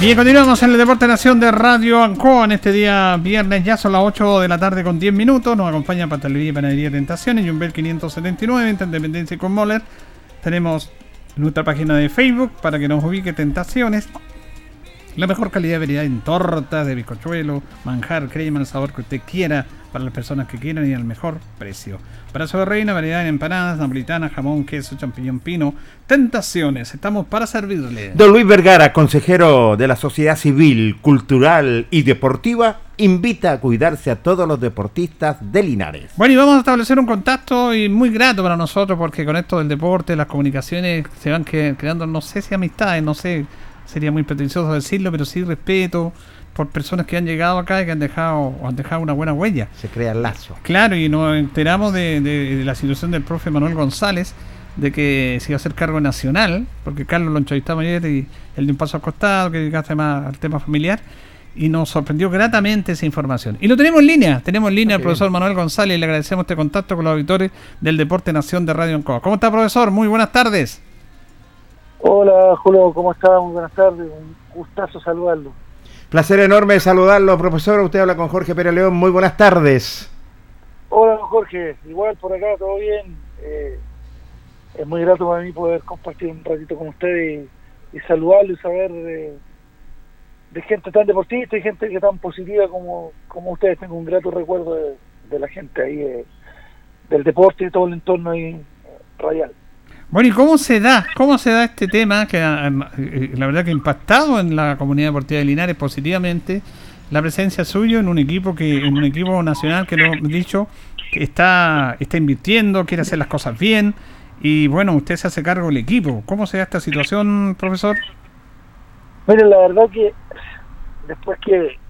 Bien, continuamos en el Deporte Nación de Radio Ancoa en este día viernes, ya son las 8 de la tarde con 10 minutos. Nos acompaña Pastelería y Panadería Tentaciones, Jumbel 579, entre Independencia y con Moller. Tenemos nuestra página de Facebook para que nos ubique Tentaciones. La mejor calidad de variedad en tortas, de bizcochuelo, manjar, crema, el sabor que usted quiera, para las personas que quieran y al mejor precio. Brazo de reina, variedad en empanadas, napolitana, jamón, queso, champiñón pino. Tentaciones, estamos para servirle. Don Luis Vergara, consejero de la Sociedad Civil, Cultural y Deportiva, invita a cuidarse a todos los deportistas de Linares. Bueno, y vamos a establecer un contacto y muy grato para nosotros porque con esto del deporte, las comunicaciones se van creando, no sé si amistades, no sé, sería muy pretencioso decirlo, pero sí respeto por personas que han llegado acá y que han dejado, han dejado una buena huella. Se crea el lazo. Claro, y nos enteramos de, de- de la situación del profe Manuel González, de que se iba a hacer cargo nacional, porque Carlos lo entrevistamos ayer y él de un paso al costado, que dedicaste más al tema familiar, y nos sorprendió gratamente esa información. Y lo tenemos en línea, tenemos en línea al profesor Manuel González y le agradecemos este contacto con los auditores del Deporte Nación de Radio Ancoa. ¿Cómo está, profesor? Muy buenas tardes. Hola Julio, ¿cómo está? Muy buenas tardes, un gustazo saludarlo. Placer enorme saludarlo, profesor. Usted habla con Jorge Pérez León. Muy buenas tardes. Hola don Jorge, igual por acá, todo bien. Eh, es muy grato para mí poder compartir un ratito con usted y, y saludarlo y saber de, de gente tan deportista y gente que tan positiva como, como ustedes. Tengo un grato recuerdo de, de la gente ahí, eh, del deporte y todo el entorno ahí eh, radial. Bueno, ¿y cómo se da? ¿Cómo se da este tema que eh, la verdad que ha impactado en la comunidad deportiva de Linares positivamente la presencia suyo en un equipo que en un equipo nacional que lo hemos dicho que está está invirtiendo, quiere hacer las cosas bien y bueno, usted se hace cargo del equipo. ¿Cómo se da esta situación, profesor? Mire, la verdad que después que,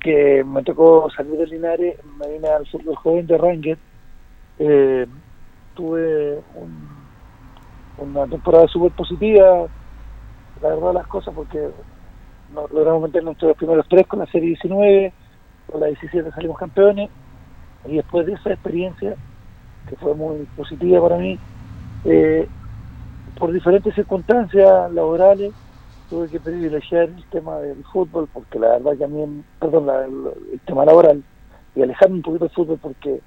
que me tocó salir de Linares, me vine al fútbol joven de Rangel, eh, tuve un- una temporada súper positiva, la verdad las cosas, porque nos logramos meternos entre los primeros tres con la serie 19, con la 17 salimos campeones, y después de esa experiencia, que fue muy positiva para mí, eh, por diferentes circunstancias laborales, tuve que privilegiar el tema del fútbol porque la verdad que a mí, perdón, la- el, el tema laboral y alejarme un poquito del fútbol porque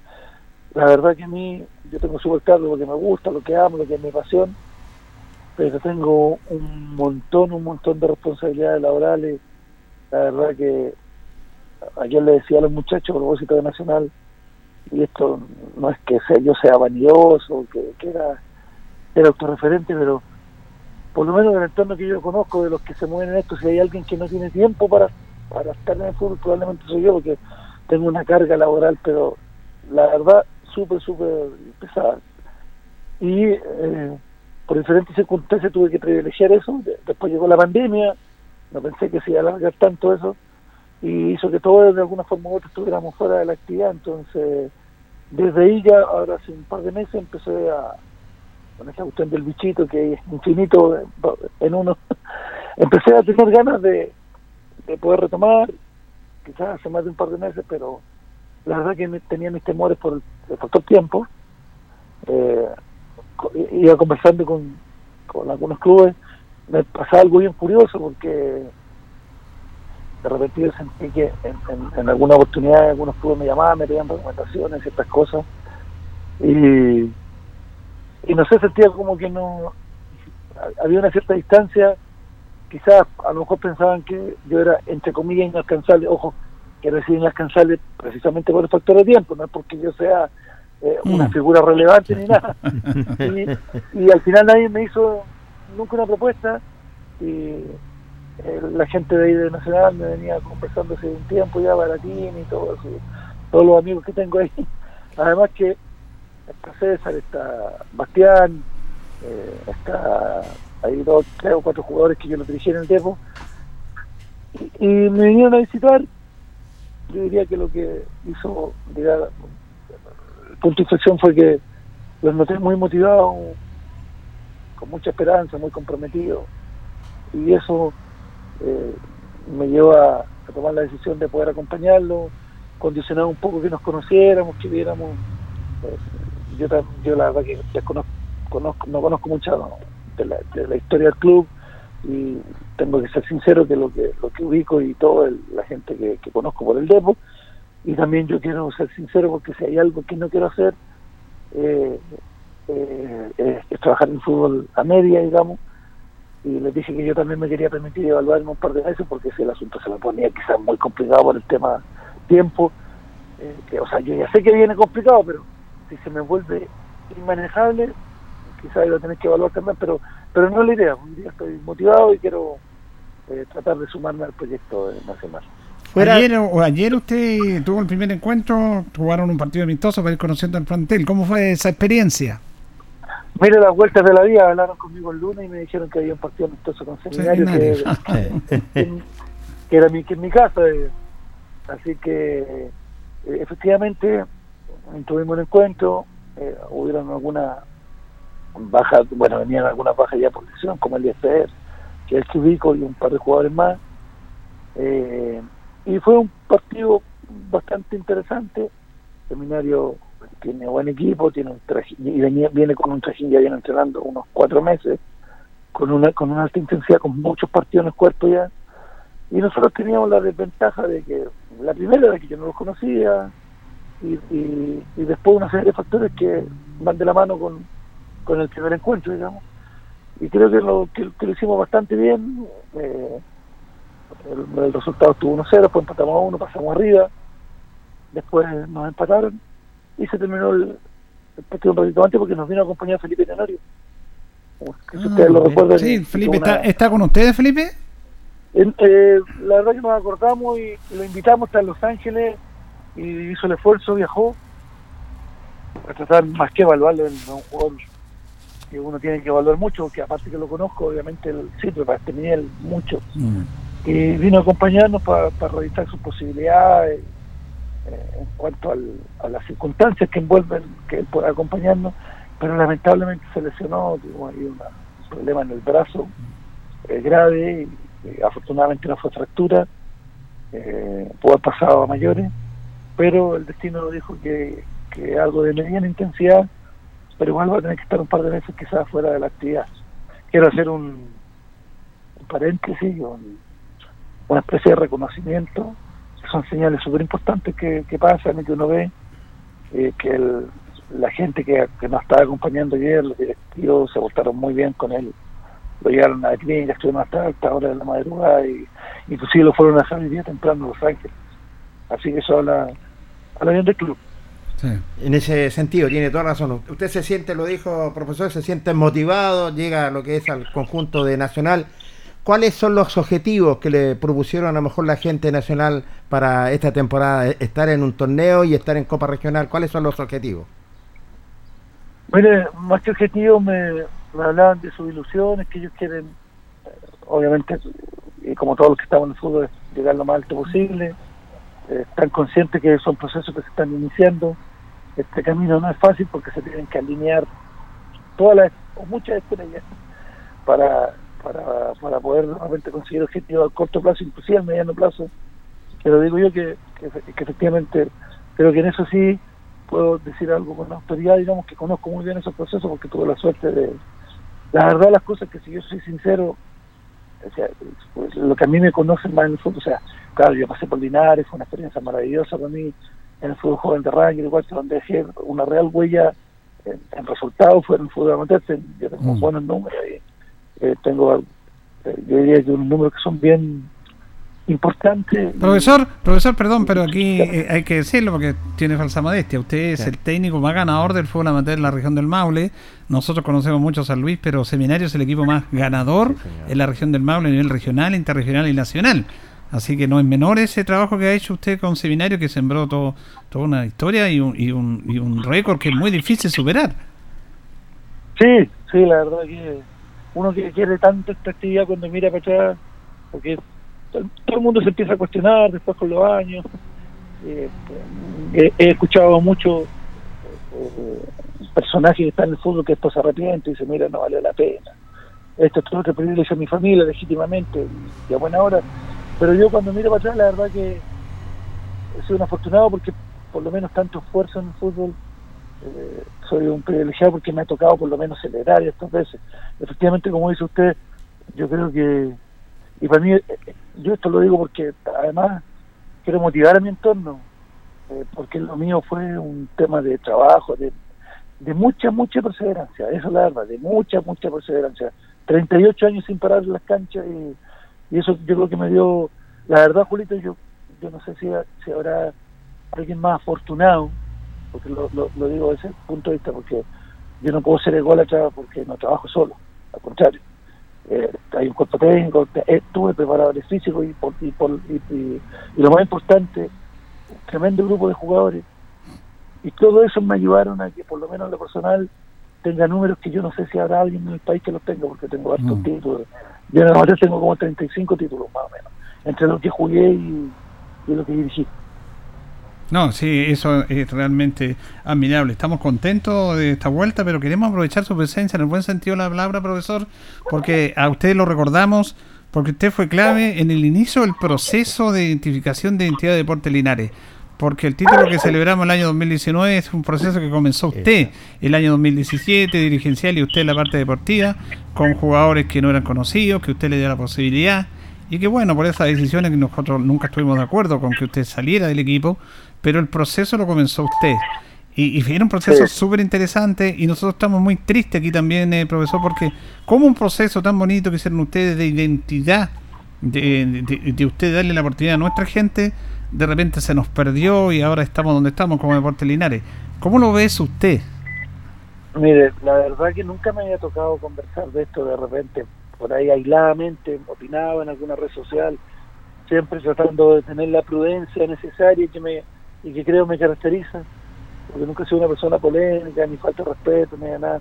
la verdad que a mí, yo tengo súper claro lo que me gusta, lo que amo, lo que es mi pasión, pero tengo un montón, un montón de responsabilidades laborales, la verdad que ayer le decía a los muchachos a propósito de Nacional, y esto no es que sea, yo sea vanidoso, que, que era, era autorreferente, pero por lo menos en el entorno que yo conozco de los que se mueven en esto, si hay alguien que no tiene tiempo para, para estar en el fútbol, probablemente soy yo, porque tengo una carga laboral, pero la verdad, súper, súper pesada. Y eh, por diferentes circunstancias tuve que privilegiar eso. De- Después llegó la pandemia, no pensé que se iba a alargar tanto eso, y hizo que todos de alguna forma u otra estuviéramos fuera de la actividad. Entonces, desde ahí ya, ahora hace un par de meses, empecé a, con esa cuestión del bichito que es infinito en uno, empecé a tener ganas de, de poder retomar, quizás hace más de un par de meses, pero la verdad que tenía mis temores por el, factor tiempo. Eh, iba conversando con, con algunos clubes, me pasaba algo bien curioso porque de repente yo sentí que en, en, en alguna oportunidad algunos clubes me llamaban, me pedían recomendaciones, ciertas cosas, y, y no sé, sentía como que no había una cierta distancia, quizás a lo mejor pensaban que yo era entre comillas inalcanzable, ojo, que era decir inalcanzable precisamente por el factor de tiempo, no es porque yo sea eh, una Mm. figura relevante ni nada. y, y al final nadie me hizo nunca una propuesta y eh, la gente de ahí de Nacional me venía conversando hace un tiempo ya, Baratín y todo eso, todos los amigos que tengo ahí. Además que está César, está Bastián, eh, está hay dos, tres o cuatro jugadores que yo los dirigí en el Depo y, y me vinieron a visitar. Yo diría que lo que hizo, el punto de inflexión fue que los noté muy motivados, con mucha esperanza, muy comprometidos y eso eh, me llevó a, tomar la decisión de poder acompañarlo, condicionar un poco que nos conociéramos, que viéramos. eh, yo, yo la verdad que conozco, no conozco mucho de, la, de la historia del club y tengo que ser sincero que lo que lo que ubico y toda la gente que, conozco por el Depo y también yo quiero ser sincero porque si hay algo que no quiero hacer eh, eh, es, es trabajar en fútbol a media digamos. Y les dije que yo también me quería permitir evaluarme un par de veces porque si el asunto se me ponía quizás muy complicado por el tema tiempo eh, que o sea yo ya sé que viene complicado pero si se me vuelve inmanejable quizás a tener que evaluar también pero pero no es la idea hoy día estoy motivado y quiero eh, tratar de sumarme al proyecto de nacional Ayer, o ayer usted tuvo el primer encuentro, jugaron un partido amistoso para ir conociendo al plantel. ¿Cómo fue esa experiencia? Mire las vueltas de la vida, hablaron conmigo el lunes y me dijeron que había un partido amistoso con Seminario que- que era mi, que en mi casa. eh. Así que eh, efectivamente tuvimos un encuentro, eh, hubieron algunas bajas, bueno, venían algunas bajas ya por lesión, como el IFR, que es el Chubico y un par de jugadores más. Eh, y fue un partido bastante interesante. Seminario tiene buen equipo, tiene un traje, y venía, viene con un trajín ya viene entrenando unos cuatro meses, con una con una alta intensidad, con muchos partidos en el cuerpo ya. Y nosotros teníamos la desventaja de que la primera era que yo no los conocía, y, y, y después una serie de factores que van de la mano con, con el primer encuentro, digamos. Y creo que lo, que, que lo hicimos bastante bien. eh, el, el resultado estuvo 1-0, después empatamos a 1, pasamos arriba, después nos empataron y se terminó el, el partido un ratito antes porque nos vino a acompañar Felipe si ustedes lo Ah, recuerdan. sí, Felipe, una- ¿está, ¿está con ustedes, Felipe? eh, la verdad que nos acordamos y lo invitamos hasta Los Ángeles y hizo el esfuerzo, viajó a tratar más que evaluarlo en un jugador que uno tiene que evaluar mucho, porque aparte que lo conozco, obviamente el sitio para este nivel mucho. Y vino a acompañarnos para revisar sus posibilidades eh, en cuanto al- a las circunstancias que envuelven que él pueda acompañarnos, pero lamentablemente se lesionó, tuvo ahí una- un problema en el brazo eh, grave, y, y afortunadamente no fue fractura, eh, pudo haber pasado a mayores, pero el destino dijo que, que algo de mediana intensidad, pero igual va a tener que estar un par de meses quizás fuera de la actividad. Quiero hacer un, paréntesis, un- una especie de reconocimiento, son señales súper importantes que, que pasan y que uno ve, eh, que el- la gente que, que nos estaba acompañando ayer, los directivos, se portaron muy bien con él, lo llevaron a la clínica, estuvieron hasta alta hora de la madrugada y inclusive lo fueron a dejar el día temprano a Los Ángeles. Así que eso habla, habla bien del club. En ese sentido, tiene toda razón. Usted se siente, lo dijo profesor, se siente motivado, llega a lo que es al conjunto de Nacional. ¿Cuáles son los objetivos que le propusieron a lo mejor la gente nacional para esta temporada? Estar en un torneo y estar en Copa Regional. ¿Cuáles son los objetivos? Mire, más que objetivos me, me hablaban de sus ilusiones, que ellos quieren, eh, obviamente, y como todos los que estamos en el fútbol, es llegar lo más alto posible. Eh, están conscientes que son procesos que se están iniciando. Este camino no es fácil porque se tienen que alinear todas las, o muchas estrellas para, para, para poder realmente conseguir objetivos a corto plazo, inclusive a mediano plazo. Pero digo yo que, que, efectivamente creo que en eso sí puedo decir algo con autoridad, digamos que conozco muy bien esos procesos porque tuve la suerte de... La verdad las cosas que si yo soy sincero, o sea, pues, lo que a mí me conocen más en el fútbol, o sea, claro, yo pasé por Linares, fue una experiencia maravillosa para mí en el fútbol joven de Ranger, igual que donde dejé una real huella en, en resultados, fue en el fútbol amateur, yo tengo Mm. buenos números y eh, tengo, eh, yo diría que unos números que son bien importantes. Profesor, profesor, perdón, pero aquí eh, hay que decirlo porque tiene falsa modestia. Usted es Sí. el técnico más ganador del fútbol amateur en la región del Maule. Nosotros conocemos mucho a San Luis, pero Seminario es el equipo más ganador en la región del Maule a nivel regional, interregional y nacional. Así que no es menor ese trabajo que ha hecho usted con Seminario, que sembró todo, toda una historia y un, y un, y un récord que es muy difícil superar. Sí, sí, la verdad que uno que quiere tanto esta actividad cuando mira para atrás, porque todo, el mundo se empieza a cuestionar después con los años. Eh, he, he escuchado mucho eh, personajes que están en el fútbol que esto se arrepiente y dice, mira, no vale la pena. Esto es todo que privilegio a mi familia legítimamente y a buena hora. Pero yo cuando miro para atrás, la verdad que he sido un afortunado porque por lo menos tanto esfuerzo en el fútbol eh, soy un privilegiado porque me ha tocado por lo menos celebrar estas veces. Efectivamente, como dice usted, yo creo que, y para mí, eh, yo esto lo digo porque además quiero motivar a mi entorno, eh, porque lo mío fue un tema de trabajo, de, de mucha, mucha perseverancia, eso es la verdad, de mucha, mucha perseverancia. 38 años sin parar en las canchas y, y eso yo creo que me dio, la verdad, Julito, yo, yo no sé si, si habrá alguien más afortunado porque lo, lo, lo digo desde ese punto de vista, porque yo no puedo ser ególatra porque no trabajo solo, al contrario. Eh, hay un cuerpo técnico, eh, tuve preparadores físicos y, por, y, por, y, y- y lo más importante, un tremendo grupo de jugadores. Y todo eso me ayudaron a que por lo menos en lo personal tenga números que yo no sé si habrá alguien en el país que los tenga, porque tengo hartos Mm. títulos. Yo en el tengo como 35 títulos más o menos, entre lo que jugué y, y lo que dirigí. No, sí, eso es realmente admirable. Estamos contentos de esta vuelta, pero queremos aprovechar su presencia en el buen sentido de la palabra, profesor, porque a usted lo recordamos, porque usted fue clave en el inicio del proceso de identificación de identidad de Deporte Linares. Porque el título que celebramos el año 2019 es un proceso que comenzó usted el año 2017, dirigencial, y usted en la parte deportiva, con jugadores que no eran conocidos, que usted le dio la posibilidad. Y que bueno, por esas decisiones que nosotros nunca estuvimos de acuerdo con que usted saliera del equipo, pero el proceso lo comenzó usted. Y, y era un proceso Sí. súper interesante y nosotros estamos muy tristes aquí también, eh, profesor, porque como un proceso tan bonito que hicieron ustedes de identidad, de, de, de usted darle la oportunidad a nuestra gente, de repente se nos perdió y ahora estamos donde estamos como Deporte Linares. ¿Cómo lo ves usted? Mire, la verdad que nunca me había tocado conversar de esto de repente, por ahí aisladamente, opinaba en alguna red social, siempre tratando de tener la prudencia necesaria que, me, y que creo me caracteriza, porque nunca sido una persona polémica, ni falta de respeto, ni de nada.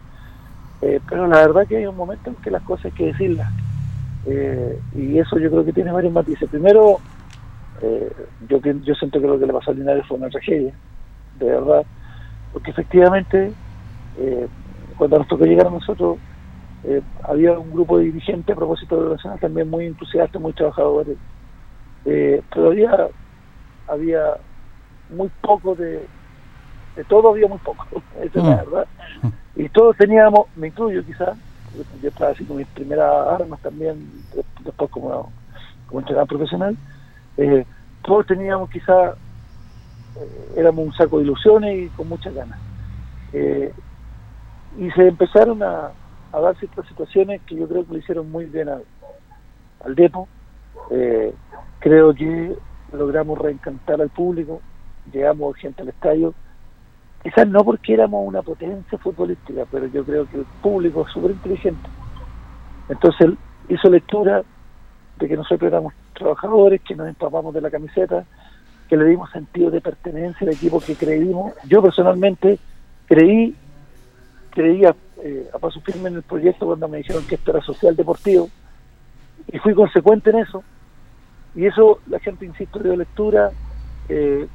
Eh, pero la verdad que hay un momento en que las cosas hay que decirlas. Eh, y eso yo creo que tiene varios matices. Primero, eh, yo, yo siento que lo que le pasó a Linares fue una tragedia, de verdad, porque efectivamente eh, cuando nos tocó llegar a nosotros, eh, había un grupo de dirigentes a propósito de la Nacional también muy entusiastas, muy trabajadores, pero había, había muy poco de, de todo había muy poco, esa es la Mm. verdad. Y todos teníamos, me incluyo quizás, yo estaba haciendo mis primeras armas también, de- después como, como entrenador profesional, eh, todos teníamos quizás, eh, éramos un saco de ilusiones y con muchas ganas. Eh, y se empezaron a, a dar ciertas situaciones que yo creo que le hicieron muy bien al, al Depo. Eh, creo que logramos reencantar al público, llegamos gente al estadio, quizás no porque éramos una potencia futbolística, pero yo creo que el público es súper inteligente. Entonces hizo lectura de que nosotros éramos trabajadores, que nos empapamos de la camiseta, que le dimos sentido de pertenencia al equipo que creímos. Yo personalmente creí, creía eh, a paso firme en el proyecto cuando me dijeron que esto era social deportivo y fui consecuente en eso. Y eso la gente, insisto, dio lectura. eh,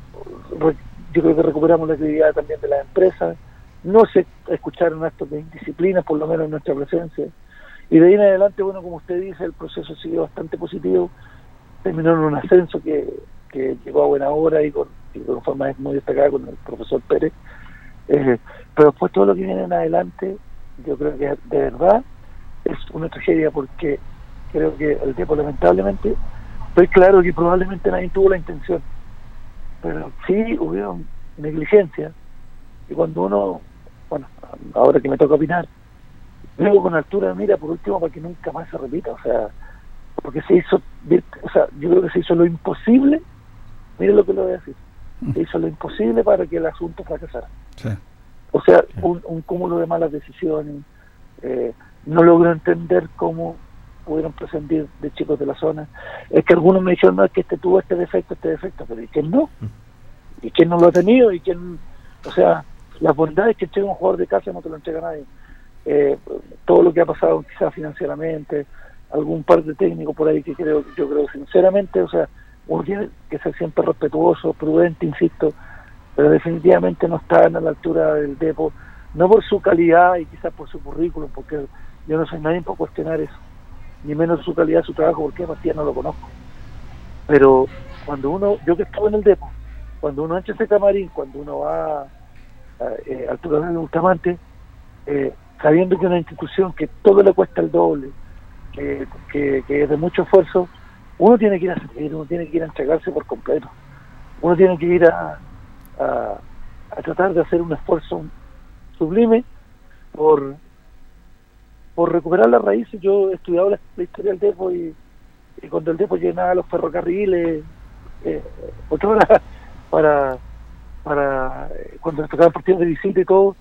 yo creo que recuperamos la credibilidad también de las empresas. No se escucharon actos de indisciplina, por lo menos en nuestra presencia. Y de ahí en adelante, bueno, como usted dice, el proceso siguió bastante positivo. Terminó en un ascenso que, que llegó a buena hora y con, y con forma muy destacada con el profesor Pérez. Eh, pero después todo lo que viene en adelante, yo creo que de verdad es una tragedia porque creo que el tiempo lamentablemente, estoy claro que probablemente nadie tuvo la intención, pero sí hubo negligencia y cuando uno, bueno, ahora que me toca opinar, luego con altura de mira por último para que nunca más se repita, o sea, porque se hizo, o sea, yo creo que se hizo lo imposible, mire lo que le voy a decir, se hizo lo imposible para que el asunto fracasara. Sí. O sea, un, un cúmulo de malas decisiones. eh, no logro entender cómo pudieron prescindir de chicos de la zona. Es que algunos me dijeron, no, es que este tuvo este defecto, este defecto, pero ¿y quién no? ¿Y quién no lo ha tenido? ¿Y quién? O sea, las bondades que entrega un jugador de casa no te lo entrega nadie. Eh, todo lo que ha pasado quizás financieramente, algún par de técnicos por ahí que creo, yo creo sinceramente, o sea, uno tiene que ser siempre respetuoso, prudente, insisto, pero definitivamente no están a la altura del Depo, no por su calidad y quizás por su currículum, porque yo no soy nadie para cuestionar eso, ni menos su calidad, su trabajo, porque Matías no lo conozco. Pero cuando uno, yo que estuve en el Depo, cuando uno entra ese camarín, cuando uno va a, eh, al Tucumán de Bustamante, eh, sabiendo que una institución que todo le cuesta el doble, que, que, es de mucho esfuerzo, uno tiene que ir a servir, uno tiene que ir a entregarse por completo, uno tiene que ir a, a, a tratar de hacer un esfuerzo sublime por, por recuperar las raíces. Yo he estudiado la, historia del Depo y, cuando el Depo llenaba los ferrocarriles, eh, para, para cuando le tocaban partidos de visita y todo,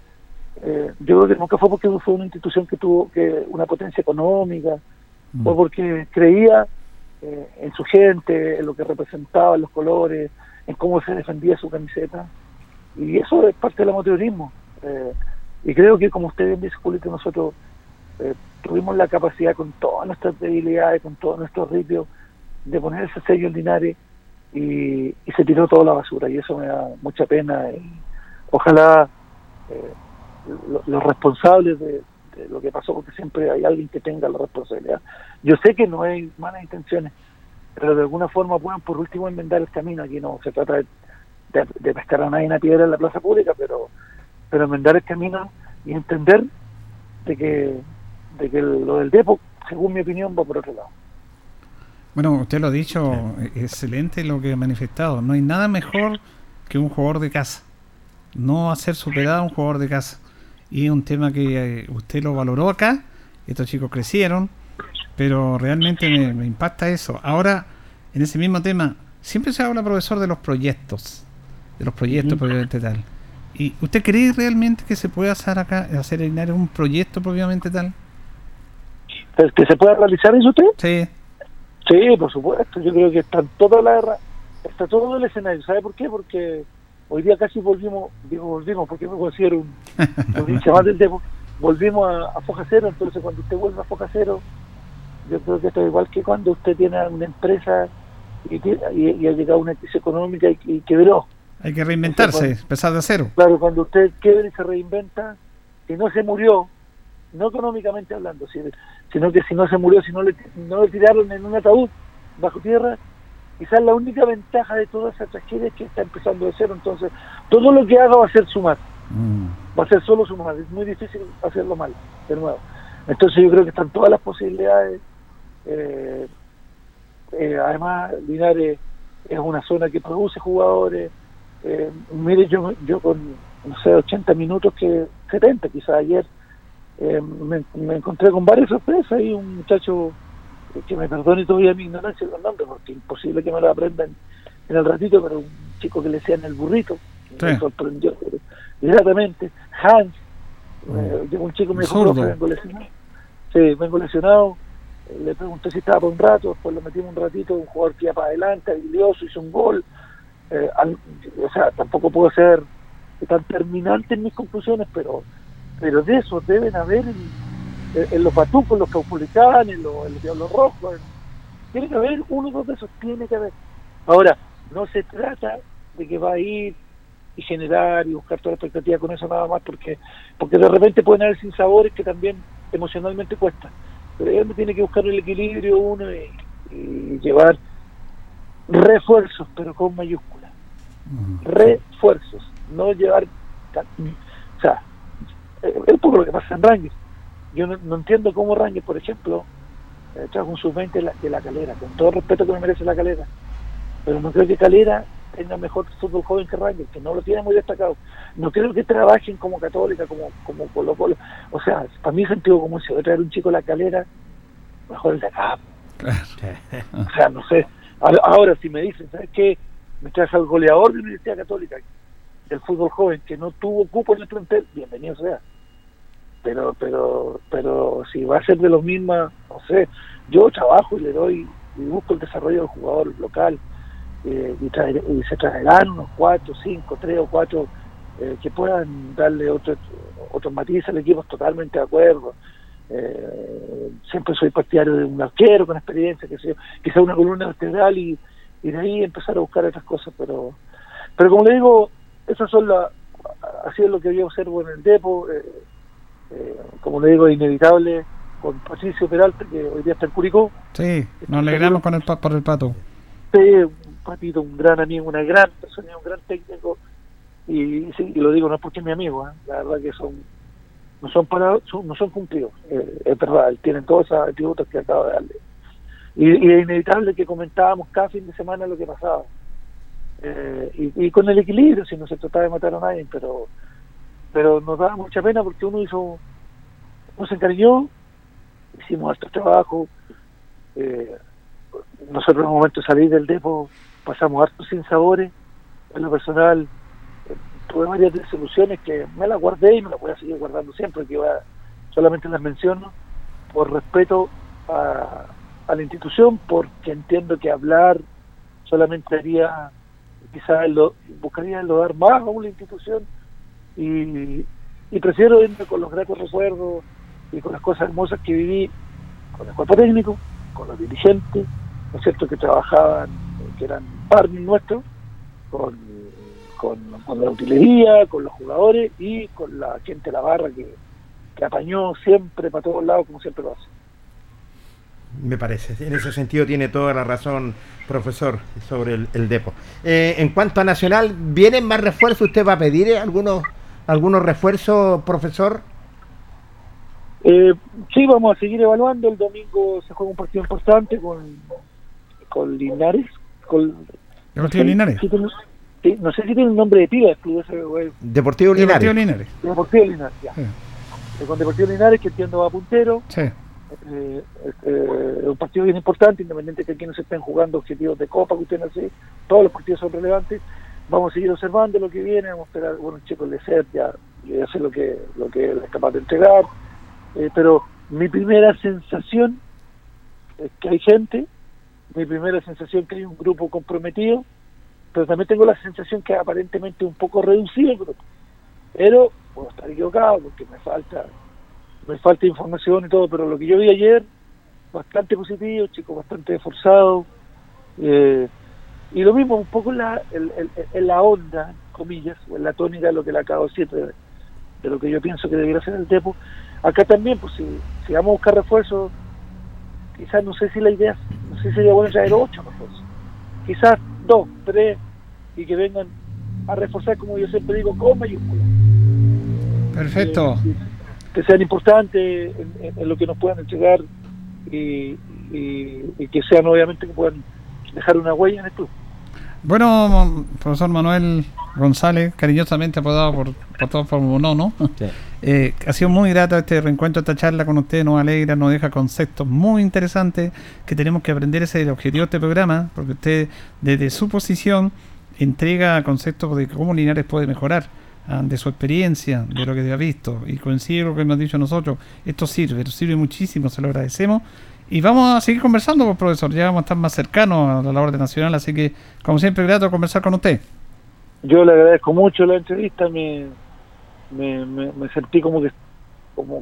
eh, yo creo que nunca fue porque fue una institución que tuvo que una potencia económica, fue porque creía eh, en su gente, en lo que representaba, en los colores, en cómo se defendía su camiseta. Y eso es parte del amateurismo. Eh, y creo que, como usted bien dice, nosotros eh, tuvimos la capacidad con todas nuestras debilidades, con todos nuestros ripios, de poner ese sello en Linares y, y se tiró toda la basura. Y eso me da mucha pena. Y ojalá lo- los responsables de, lo que pasó, porque siempre hay alguien que tenga la responsabilidad. Yo sé que no hay malas intenciones, pero de alguna forma puedan por último enmendar el camino. Aquí no se trata de, pescar a nadie en la piedra en la plaza pública, pero pero enmendar el camino y entender de que, de que lo del Depo, según mi opinión, va por otro lado. Bueno, usted lo ha dicho, eh, excelente lo que ha manifestado. No hay nada mejor que un jugador de casa. No hacer superado a un jugador de casa. Y es un tema que eh, usted lo valoró acá. Estos chicos crecieron, pero realmente me, me impacta eso. Ahora, en ese mismo tema, siempre se habla, profesor, de los proyectos. De los proyectos, Ujú. propiamente tal. ¿Y usted cree realmente que se puede hacer acá, hacer en un proyecto propiamente tal? ¿Que que se pueda realizar eso usted? Sí. Sí, por supuesto. Yo creo que están toda la está todo el escenario. ¿Sabe por qué? Porque hoy día casi volvimos, digo volvimos, porque me considero un, hincha más del Depo, volvimos a, a Foja Cero. Entonces, cuando usted vuelve a Foja Cero, yo creo que esto es igual que cuando usted tiene una empresa y, tiene- y, y ha llegado una crisis económica y, y quebró. Hay que reinventarse, empezar de cero. Claro, cuando usted quiebra y se reinventa, si no se murió, no económicamente hablando, si- sino que si no se murió, si no le, no le tiraron en un ataúd bajo tierra, quizás la única ventaja de toda esa tragedia es que está empezando de cero. Entonces, todo lo que haga va a ser sumar, va a ser solo sumar. Es muy difícil hacerlo mal, de nuevo. Entonces, yo creo que están todas las posibilidades. eh, eh, además, Linares es una zona que produce jugadores. Eh, mire, yo, yo con, no sé, 80 minutos que 70 quizás ayer, eh, me, me encontré con varias sorpresas y un muchacho, que me perdone todavía mi ignorancia con los nombres, porque es imposible que me lo aprendan en el ratito, pero un chico que le decían el burrito, Sí. me sorprendió pero inmediatamente. Hans, eh, llegó un chico me dijo, Zurdo. "Profe, vengo lesionado. Sí, vengo lesionado. Eh, Le pregunté si estaba por un rato, después lo metimos un ratito, un jugador que iba para adelante, habilidoso, hizo un gol. Eh, al- o sea, tampoco puedo ser tan terminante en mis conclusiones, pero pero de eso deben haber en, en- en los batucos, en los caupulicanes, en los, en los diablos rojos. en- tiene que haber uno o dos de esos, tiene que haber. Ahora, no se trata de que va a ir y generar y buscar toda la expectativa con eso nada más, porque porque de repente pueden haber sinsabores que también emocionalmente cuestan. Pero él tiene que buscar el equilibrio uno y, y llevar refuerzos, pero con mayúsculas. Refuerzos, no llevar. O sea, eh, es un poco lo que pasa en Rangers. Yo no, no entiendo cómo Rangers, por ejemplo, eh, trajo un sub-20 de la, de la calera, con todo el respeto que me merece la calera. Pero no creo que Calera tenga mejor fútbol joven que Rangers, que no lo tiene muy destacado. No creo que trabajen como Católica, como como Colo Colo. O sea, para mí sentido común, si voy a traer un chico a la calera, mejor el de acá. O sea, no sé. Ahora, ahora, si me dicen, ¿sabes qué? Me traes al goleador de la Universidad Católica, del fútbol joven, que no tuvo cupo en el plantel, bienvenido sea. Pero, pero, pero si va a ser de los mismos, no sé, yo trabajo y le doy y busco el desarrollo del jugador local eh, y, traer- y se traerán unos cuatro, cinco, tres o cuatro eh, que puedan darle otro, otros matices al equipo, totalmente de acuerdo. Eh, siempre soy partidario de un arquero con experiencia, que sé yo, quizá una columna vertebral y, y de ahí empezar a buscar otras cosas, pero pero como le digo, esas son las, así es lo que yo observo en el depo, eh, eh, como le digo, inevitable con Patricio Peralta, que hoy día está en Curicó, Sí, nos alegramos con el, por el pato. Sí, un patito, un gran amigo, una gran persona, un gran técnico. Y, sí, y lo digo no es porque es mi amigo, ¿eh? la verdad que son no son para, son- no son cumplidos. Eh, es verdad, tienen todos esos atributos que acabo de darle. Y, y es inevitable que comentábamos cada fin de semana lo que pasaba. Eh, y, y con el equilibrio, si no se trataba de matar a nadie, pero pero nos daba mucha pena porque uno hizo, uno se encariñó, hicimos harto trabajo, eh, nosotros en un momento salir del depo pasamos hartos sin sabores. En lo personal eh, tuve varias desilusiones que me las guardé y me las voy a seguir guardando siempre que solamente las menciono por respeto a, la institución porque entiendo que hablar solamente haría quizás lo, buscaría lo dar más a una institución y, y prefiero irme con los gratos recuerdos y con las cosas hermosas que viví con el cuerpo técnico, con los dirigentes, ¿no es cierto?, que trabajaban, que eran partners nuestros, con, con, la utilería, con los jugadores y con la gente de la barra que, que apañó siempre para todos lados, como siempre lo hace. Me parece. En ese sentido tiene toda la razón, profesor, sobre el, el depo. Eh, en cuanto a Nacional, ¿vienen más refuerzos? ¿Usted va a pedir algunos, algunos refuerzos, profesor? Eh, sí, vamos a seguir evaluando. El domingo se juega un partido importante con, con Linares. Con, ¿Deportivo Linares? si tiene- sí, no sé si tiene el nombre de piba el club ese. Deportivo Linares. Deportivo Linares. Deportivo Linares, ya. Sí. Eh, con Deportivo Linares, que entiendo va puntero. Sí. Eh, eh, es un partido bien importante, independiente que aquí no se estén jugando objetivos de copa, que usted así, todos los partidos son relevantes. Vamos a seguir observando lo que viene, vamos a esperar, bueno, el chico de ser ya, ya sé lo que, lo que él es capaz de entregar. Eh, pero mi primera sensación es que hay gente, mi primera sensación que hay un grupo comprometido, pero también tengo la sensación que aparentemente un poco reducido el grupo. Pero puedo estar equivocado porque me falta me falta información y todo, pero lo que yo vi ayer, bastante positivo, chicos bastante esforzados. Eh, y lo mismo, un poco en la, en, en- en la onda, comillas, o en la tónica de lo que le acabo de decir, de, de lo que yo pienso que debería ser el Depo. Acá también, pues si, si vamos a buscar refuerzos, quizás no sé si la idea, no sé si sería bueno traer ocho refuerzos. Quizás dos, tres, y que vengan a reforzar, como yo siempre digo, con mayúsculas. Perfecto. que sean importantes en, en- en lo que nos puedan entregar y, y- y que sean obviamente que puedan dejar una huella en el club. Bueno, profesor Manuel González, cariñosamente apodado por, por todos por Mono, ¿no? Eh, ha sido muy grato este reencuentro, esta charla con usted, nos alegra, nos deja conceptos muy interesantes que tenemos que aprender, ese es el objetivo de este programa, porque usted desde su posición entrega conceptos de cómo Linares puede mejorar, ah, de su experiencia, de lo que ha visto, y coincide con lo que hemos dicho nosotros, esto sirve, sirve muchísimo, se lo agradecemos. Y vamos a seguir conversando, pues, profesor, ya vamos a estar más cercanos a la orden nacional, así que, como siempre, grato conversar con usted. Yo le agradezco mucho la entrevista, me, me, me, sentí como que como,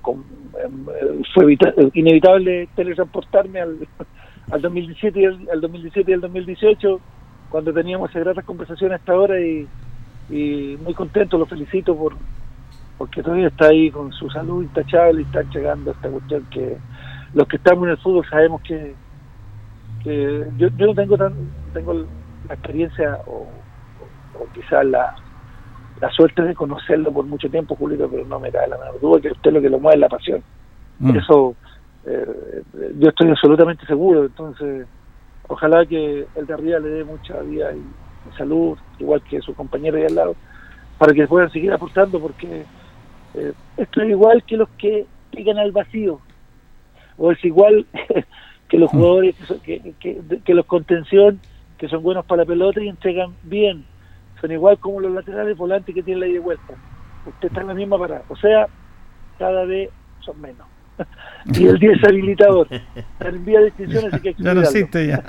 eh, fue evita- inevitable teletransportarme al, al 2017 y al, al 2017 y al 2018 cuando teníamos esas gratas conversaciones hasta ahora y, y muy contento, lo felicito por porque todavía está ahí con su salud intachable y está llegando a esta cuestión que los que estamos en el fútbol sabemos que, que yo, yo no tengo tan tengo la experiencia o, o quizás la, la suerte de conocerlo por mucho tiempo, Julio, pero no me cae la menor duda que usted lo que lo mueve es la pasión. Mm. Eso eh, yo estoy absolutamente seguro, entonces ojalá que el de arriba le dé mucha vida y, y salud, igual que su compañero ahí al lado, para que puedan seguir aportando, porque eh, esto es igual que los que pican al vacío, o es igual que los jugadores, que, son- que, que, que los contención, que son buenos para la pelota y entregan bien, son igual como los laterales volantes que tienen la ida y vuelta. Usted está en la misma parada, o sea, cada vez son menos. y el 10 habilitador. En vía de extinción, así que hay que Ya no cuidarlo. existe ya.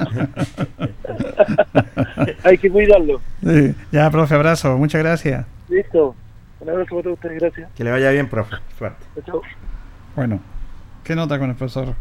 hay que cuidarlo. Sí, Ya, profe, abrazo, muchas gracias. Listo. Un abrazo para todos ustedes, gracias. Que le vaya bien, profe. Suerte. Chao. Bueno, ¿qué nota con el profesor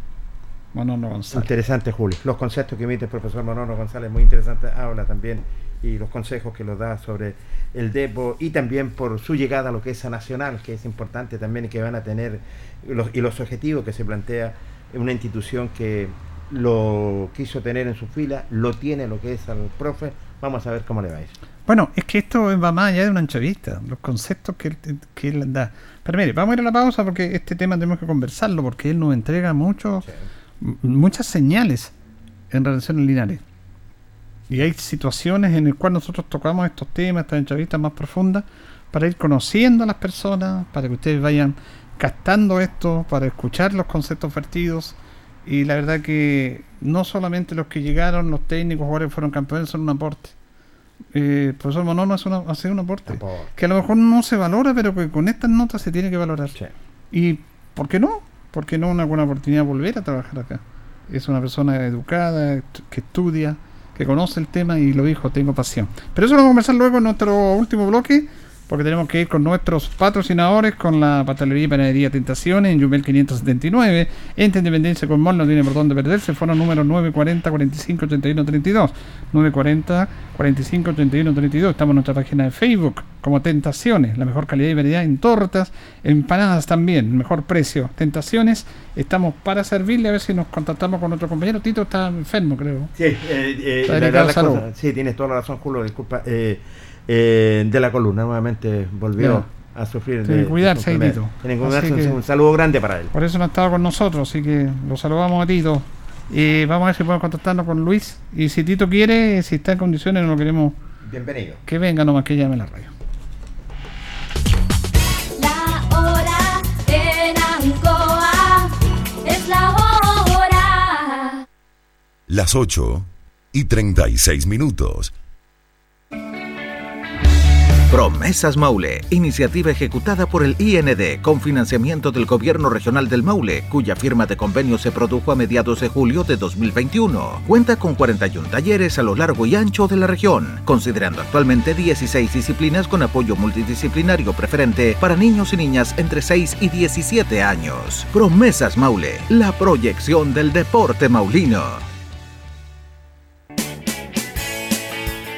Manolo González? Interesante, Julio. Los conceptos que emite el profesor Manolo González, muy interesante. Habla también y los consejos que los da sobre el Depo y también por su llegada a lo que es a Nacional, que es importante también y que van a tener los, y los objetivos que se plantea una institución que lo quiso tener en su fila, lo tiene lo que es al profe. Vamos a ver cómo le va a ir. Bueno, es que esto va más allá de una entrevista, los conceptos que, él- que él da. Pero mire, vamos a ir a la pausa porque este tema tenemos que conversarlo, porque él nos entrega mucho, m- muchas señales en relación a Linares. Y hay situaciones en las cuales nosotros tocamos estos temas, estas entrevistas más profundas, para ir conociendo a las personas, para que ustedes vayan captando esto, para escuchar los conceptos vertidos. Y la verdad que no solamente los que llegaron, los técnicos, jugadores que fueron campeones, son un aporte. Eh, el profesor Monono hace, una, hace un aporte que a lo mejor no se valora, pero que con estas notas se tiene que valorar. ¿Y por qué no? ¿Por qué no una buena oportunidad de volver a trabajar acá? Es una persona educada, que estudia, que conoce el tema y lo dijo, tengo pasión. Pero eso lo vamos a conversar luego en nuestro último bloque, porque tenemos que ir con nuestros patrocinadores, con la pastelería y panadería Tentaciones en Yumel 579, en Independencia con Mall, no tiene por dónde perderse, fueron número 940 45 81 32, 940 45 81 32, estamos en nuestra página de Facebook como Tentaciones, la mejor calidad y variedad en tortas, empanadas también, mejor precio, Tentaciones, estamos para servirle, a ver si nos contactamos con nuestro compañero, Tito está enfermo creo. Sí, eh, eh, la- la- la cosa- sí, tienes toda la razón, Julio. Disculpa. eh, eh, de la columna, nuevamente volvió a sufrir. Tiene que cuidarse de. Tito. Tiene que cuidarse, un- que- un saludo grande para él. Por eso no ha estado con nosotros, así que lo saludamos a Tito. Y vamos a ver si podemos contactarnos con Luis. Y si Tito quiere, si está en condiciones, no lo queremos Bienvenido. que venga nomás que llame a la radio. La hora en Ancoa es la hora. Las 8 y 36 minutos. Promesas Maule, iniciativa ejecutada por el IND con financiamiento del Gobierno Regional del Maule, cuya firma de convenio se produjo a mediados de julio de 2021. Cuenta con 41 talleres a lo largo y ancho de la región, considerando actualmente 16 disciplinas con apoyo multidisciplinario preferente para niños y niñas entre 6 y 17 años. Promesas Maule, la proyección del deporte maulino.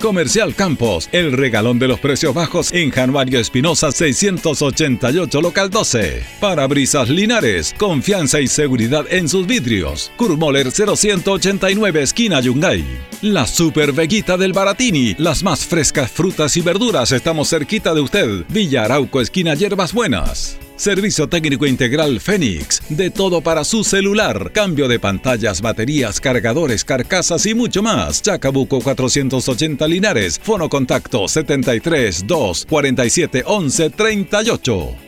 Comercial Campos, el regalón de los precios bajos en Januario Espinosa 688, local 12. Parabrisas Linares, confianza y seguridad en sus vidrios. Kurmoller 0189, esquina Yungay. La Super Veguita del Baratini, las más frescas frutas y verduras, estamos cerquita de usted. Villa Arauco, esquina Hierbas Buenas. Servicio técnico integral Fénix. De todo para su celular. Cambio de pantallas, baterías, cargadores, carcasas y mucho más. Chacabuco 480 Linares. Fono contacto 73 2 47 11 38.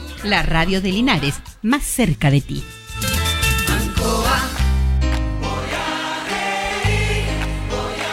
La radio de Linares, más cerca de ti. Ancoa, voy a reír, voy a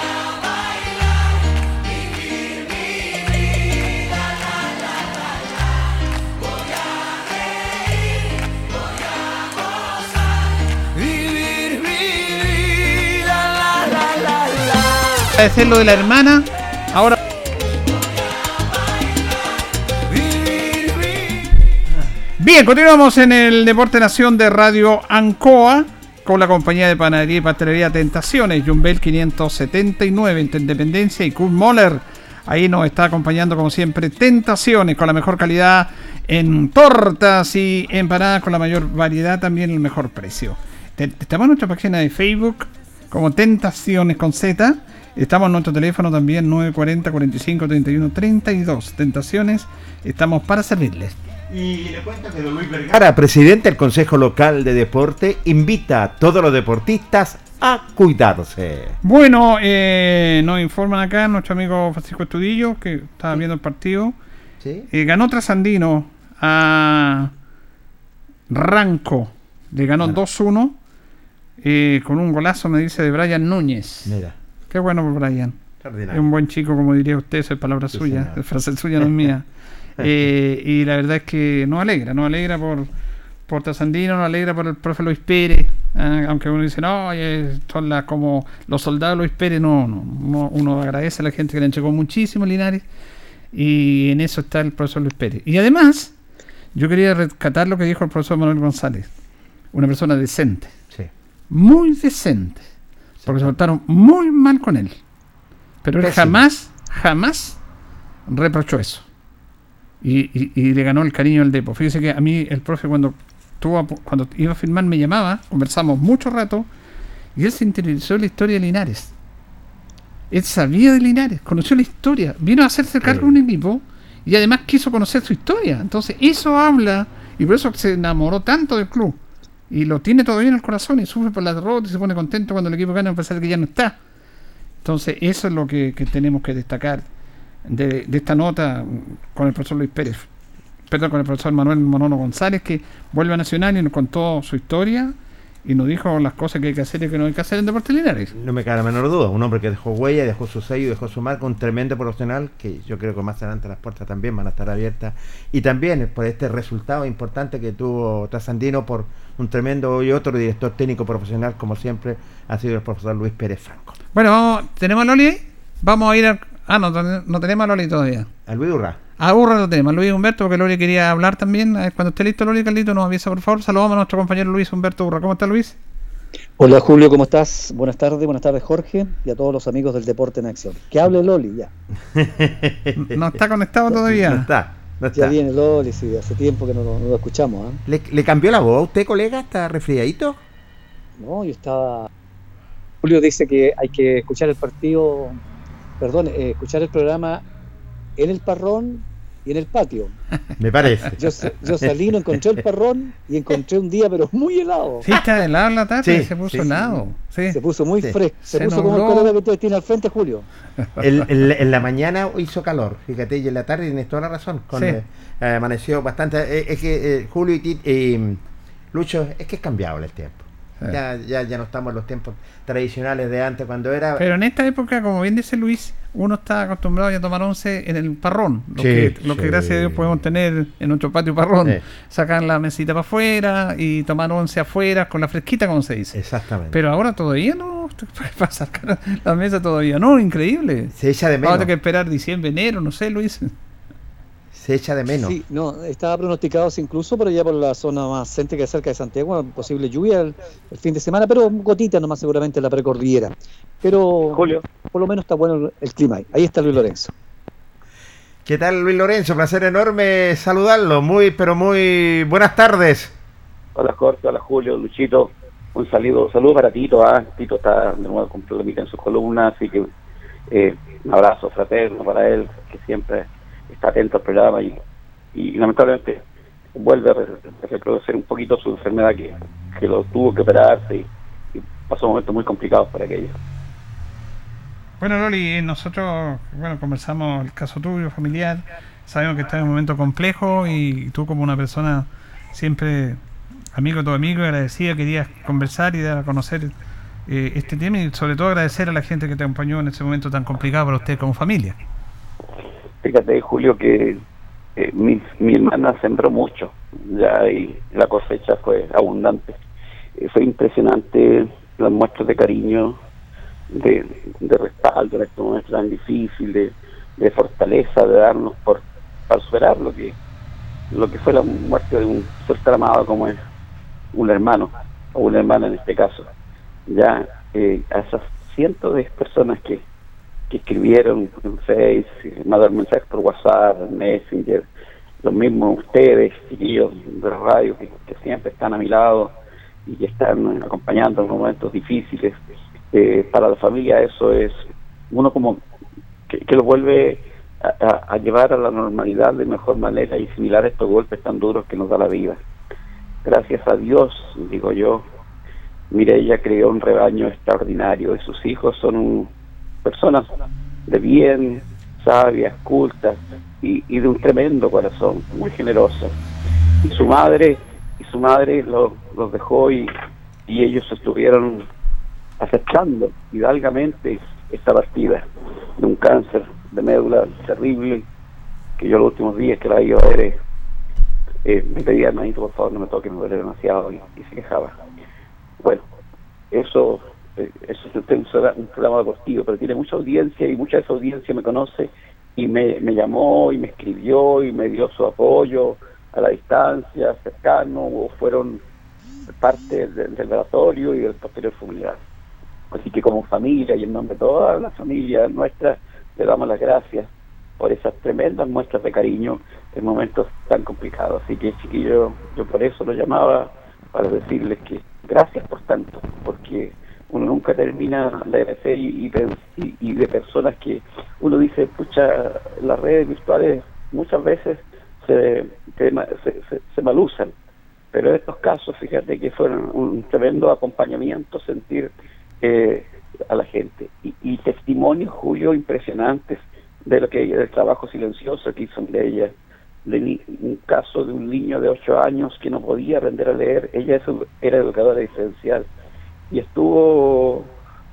Bien, continuamos en el Deporte Nación de Radio Ancoa con la compañía de panadería y pastelería Tentaciones, Jumbel 579 en Independencia y Kurt Moller. Ahí nos está acompañando como siempre Tentaciones con la mejor calidad en tortas y empanadas con la mayor variedad también el mejor precio. Estamos en nuestra página de Facebook como Tentaciones con Z. Estamos en nuestro teléfono también 940 45 31 32. Tentaciones, estamos para servirles. Y le cuento que don Luis Vergara, presidente del Consejo Local de Deporte, invita a todos los deportistas a cuidarse. Bueno, eh, nos informan acá nuestro amigo Francisco Estudillo, que estaba viendo el partido. Eh, ganó Trasandino a Ranco. Le ganó 2-1 eh, con un golazo, me dice, de Brian Núñez. Mira. Qué bueno por Brian. Es un buen chico, como diría usted, esa es palabra Sí, suya, señor. es frase suya, no es mía. Eh, y la verdad es que nos alegra, nos alegra por, por Trasandino, nos alegra por el profe Luis Pérez, ah, aunque uno dice, no, son las, como los soldados Luis Pérez, no, no, no, uno agradece a la gente que le entregó muchísimo Linares y en eso está el profesor Luis Pérez. Y además, yo quería rescatar lo que dijo el profesor Manuel González. una persona decente. Sí. Muy decente. Porque se portaron muy mal con él. Pero él jamás, jamás reprochó eso. Y, y- y le ganó el cariño al Depo. Fíjese que a mí el profe cuando, tuvo, cuando iba a firmar me llamaba, conversamos mucho rato, y él se interesó en la historia de Linares. Él sabía de Linares, conoció la historia, vino a hacerse cargo de un equipo y además quiso conocer su historia. Entonces eso habla, y por eso se enamoró tanto del club. Y lo tiene todavía en el corazón y sufre por la derrota y se pone contento cuando el equipo gana a pesar de que ya no está. Entonces eso es lo que, que tenemos que destacar de, de esta nota con el profesor Luis Pérez. Perdón, con el profesor Manuel Monono González, que vuelve a Nacional y nos contó su historia y nos dijo las cosas que hay que hacer y que no hay que hacer en Deportes Linares. No me cabe la menor duda. Un hombre que dejó huella, dejó su sello, dejó su marca, un tremendo profesional que yo creo que más adelante las puertas también van a estar abiertas. Y también por este resultado importante que tuvo Trasandino por un tremendo y otro director técnico profesional, como siempre, ha sido el profesor Luis Pérez Franco. Bueno, vamos, ¿tenemos a Loli? Vamos a ir a... Ah, no, ten- no tenemos a Loli todavía. A Luis Urra. A Urra lo tenemos, a Luis Humberto, porque Loli quería hablar también. A ver, Cuando esté listo Loli, Carlito, nos avisa, por favor. Saludamos a nuestro compañero Luis Humberto Urra. ¿Cómo está Luis? Hola Julio, ¿cómo estás? Buenas tardes, buenas tardes Jorge y a todos los amigos del Deporte en Acción. Que hable Loli ya. No está conectado todavía. No está. No Ya viene Loli, sí, hace tiempo que no, lo- no lo escuchamos. ¿ah? ¿Le, le cambió la voz a usted, colega? ¿Está resfriadito? No, yo estaba... Julio dice que hay que escuchar el partido, perdón, eh, escuchar el programa en el parrón y en el patio. Me parece. Yo, yo salí, no encontré el parrón y encontré un día pero muy helado. Sí, está helado en la tarde, Sí, se puso sí, helado. Sí. Se puso muy Sí. fresco. Se, Se puso como el colega que usted tiene al frente, Julio. El- el- en la mañana hizo calor, fíjate, y en la tarde tienes toda la razón. Con, Sí. eh, amaneció bastante. eh, es que eh, Julio y eh, Lucho, es que es cambiable el tiempo. Ya, ya, ya no estamos en los tiempos tradicionales de antes, cuando era. Pero en esta época, como bien dice Luis, uno está acostumbrado ya a tomar once en el parrón. Lo, Sí, que, lo que sí. gracias a Dios podemos tener en nuestro patio parrón. Sí. Sacar la mesita para afuera y tomar once afuera con la fresquita, como se dice. Exactamente. Pero ahora todavía no. Para sacar la mesa todavía no, increíble. se echa de menos. tener que esperar diciembre, enero, no sé, Luis. Se echa de menos. Sí, no, estaba pronosticado incluso por allá por la zona más céntrica cerca de Santiago, posible lluvia el, el fin de semana, pero gotita nomás seguramente en la precordillera. Pero Julio. por lo menos está bueno el, el clima ahí. Ahí está Luis Lorenzo. ¿Qué tal, Luis Lorenzo? Placer enorme saludarlo. Muy, pero muy buenas tardes. Hola Jorge, hola Julio, Luchito. Un saludo, saludo para Tito. ¿ah? Tito está de nuevo con problemita en su columna, así que eh, un abrazo fraterno para él, que siempre está atento al programa y, y lamentablemente vuelve a re- a reproducir un poquito su enfermedad que, que lo tuvo que operarse y, y pasó momentos muy complicados para aquello. Bueno, Loli, eh, nosotros, bueno, conversamos el caso tuyo, familiar. Sabemos que estás en un momento complejo y tú como una persona siempre amigo de tu amigo y agradecida, querías conversar y dar a conocer eh, este tema y sobre todo agradecer a la gente que te acompañó en ese momento tan complicado para usted como familia. Fíjate, Julio, que eh, mi, mi hermana sembró mucho, ya y la cosecha fue abundante. Eh, fue impresionante las muestras de cariño, de, respaldo en este momento tan difícil, de, fortaleza, de darnos por para superar lo que lo que fue la muerte de un ser tan amado como es un hermano, o una hermana en este caso. Ya eh, a esas cientos de personas que, que escribieron en Face, mandaron mensajes por WhatsApp, en Messenger, los mismos ustedes, chiquillos de la radio, que, siempre están a mi lado y que están acompañando en momentos difíciles. Eh, para la familia eso es uno como que, lo vuelve a, llevar a la normalidad de mejor manera y similar a estos golpes tan duros que nos da la vida. Gracias a Dios, digo yo, Mireya creó un rebaño extraordinario y sus hijos son un- personas de bien, sabias, cultas y, y de un tremendo corazón, muy generosas. Y su madre, y su madre lo- los dejó y, y ellos estuvieron aceptando hidalgamente esta partida de un cáncer de médula terrible que yo los últimos días que la iba a ver eh, eh, me pedía hermanito por favor no me toque me duele demasiado y, se quejaba bueno eso eso es un, un programa deportivo pero tiene mucha audiencia y mucha de esa audiencia me conoce y me, me llamó y me escribió y me dio su apoyo a la distancia cercano o fueron parte del, del velatorio y del posterior funeral. Así que como familia y en nombre de toda la familia nuestra, le damos las gracias por esas tremendas muestras de cariño en momentos tan complicados. Así que chiquillo, yo por eso lo llamaba para decirles que gracias por tanto, porque uno nunca termina de agradecer y, y, y- de personas que uno dice, pucha, las redes virtuales muchas veces se, se, se, malusan, pero en estos casos, fíjate que fueron un tremendo acompañamiento sentir eh, a la gente. Y, testimonios, Julio, impresionantes de lo que del trabajo silencioso que hizo de ella de un caso de un niño de ocho años que no podía aprender a leer. Ella era educadora diferencial y estuvo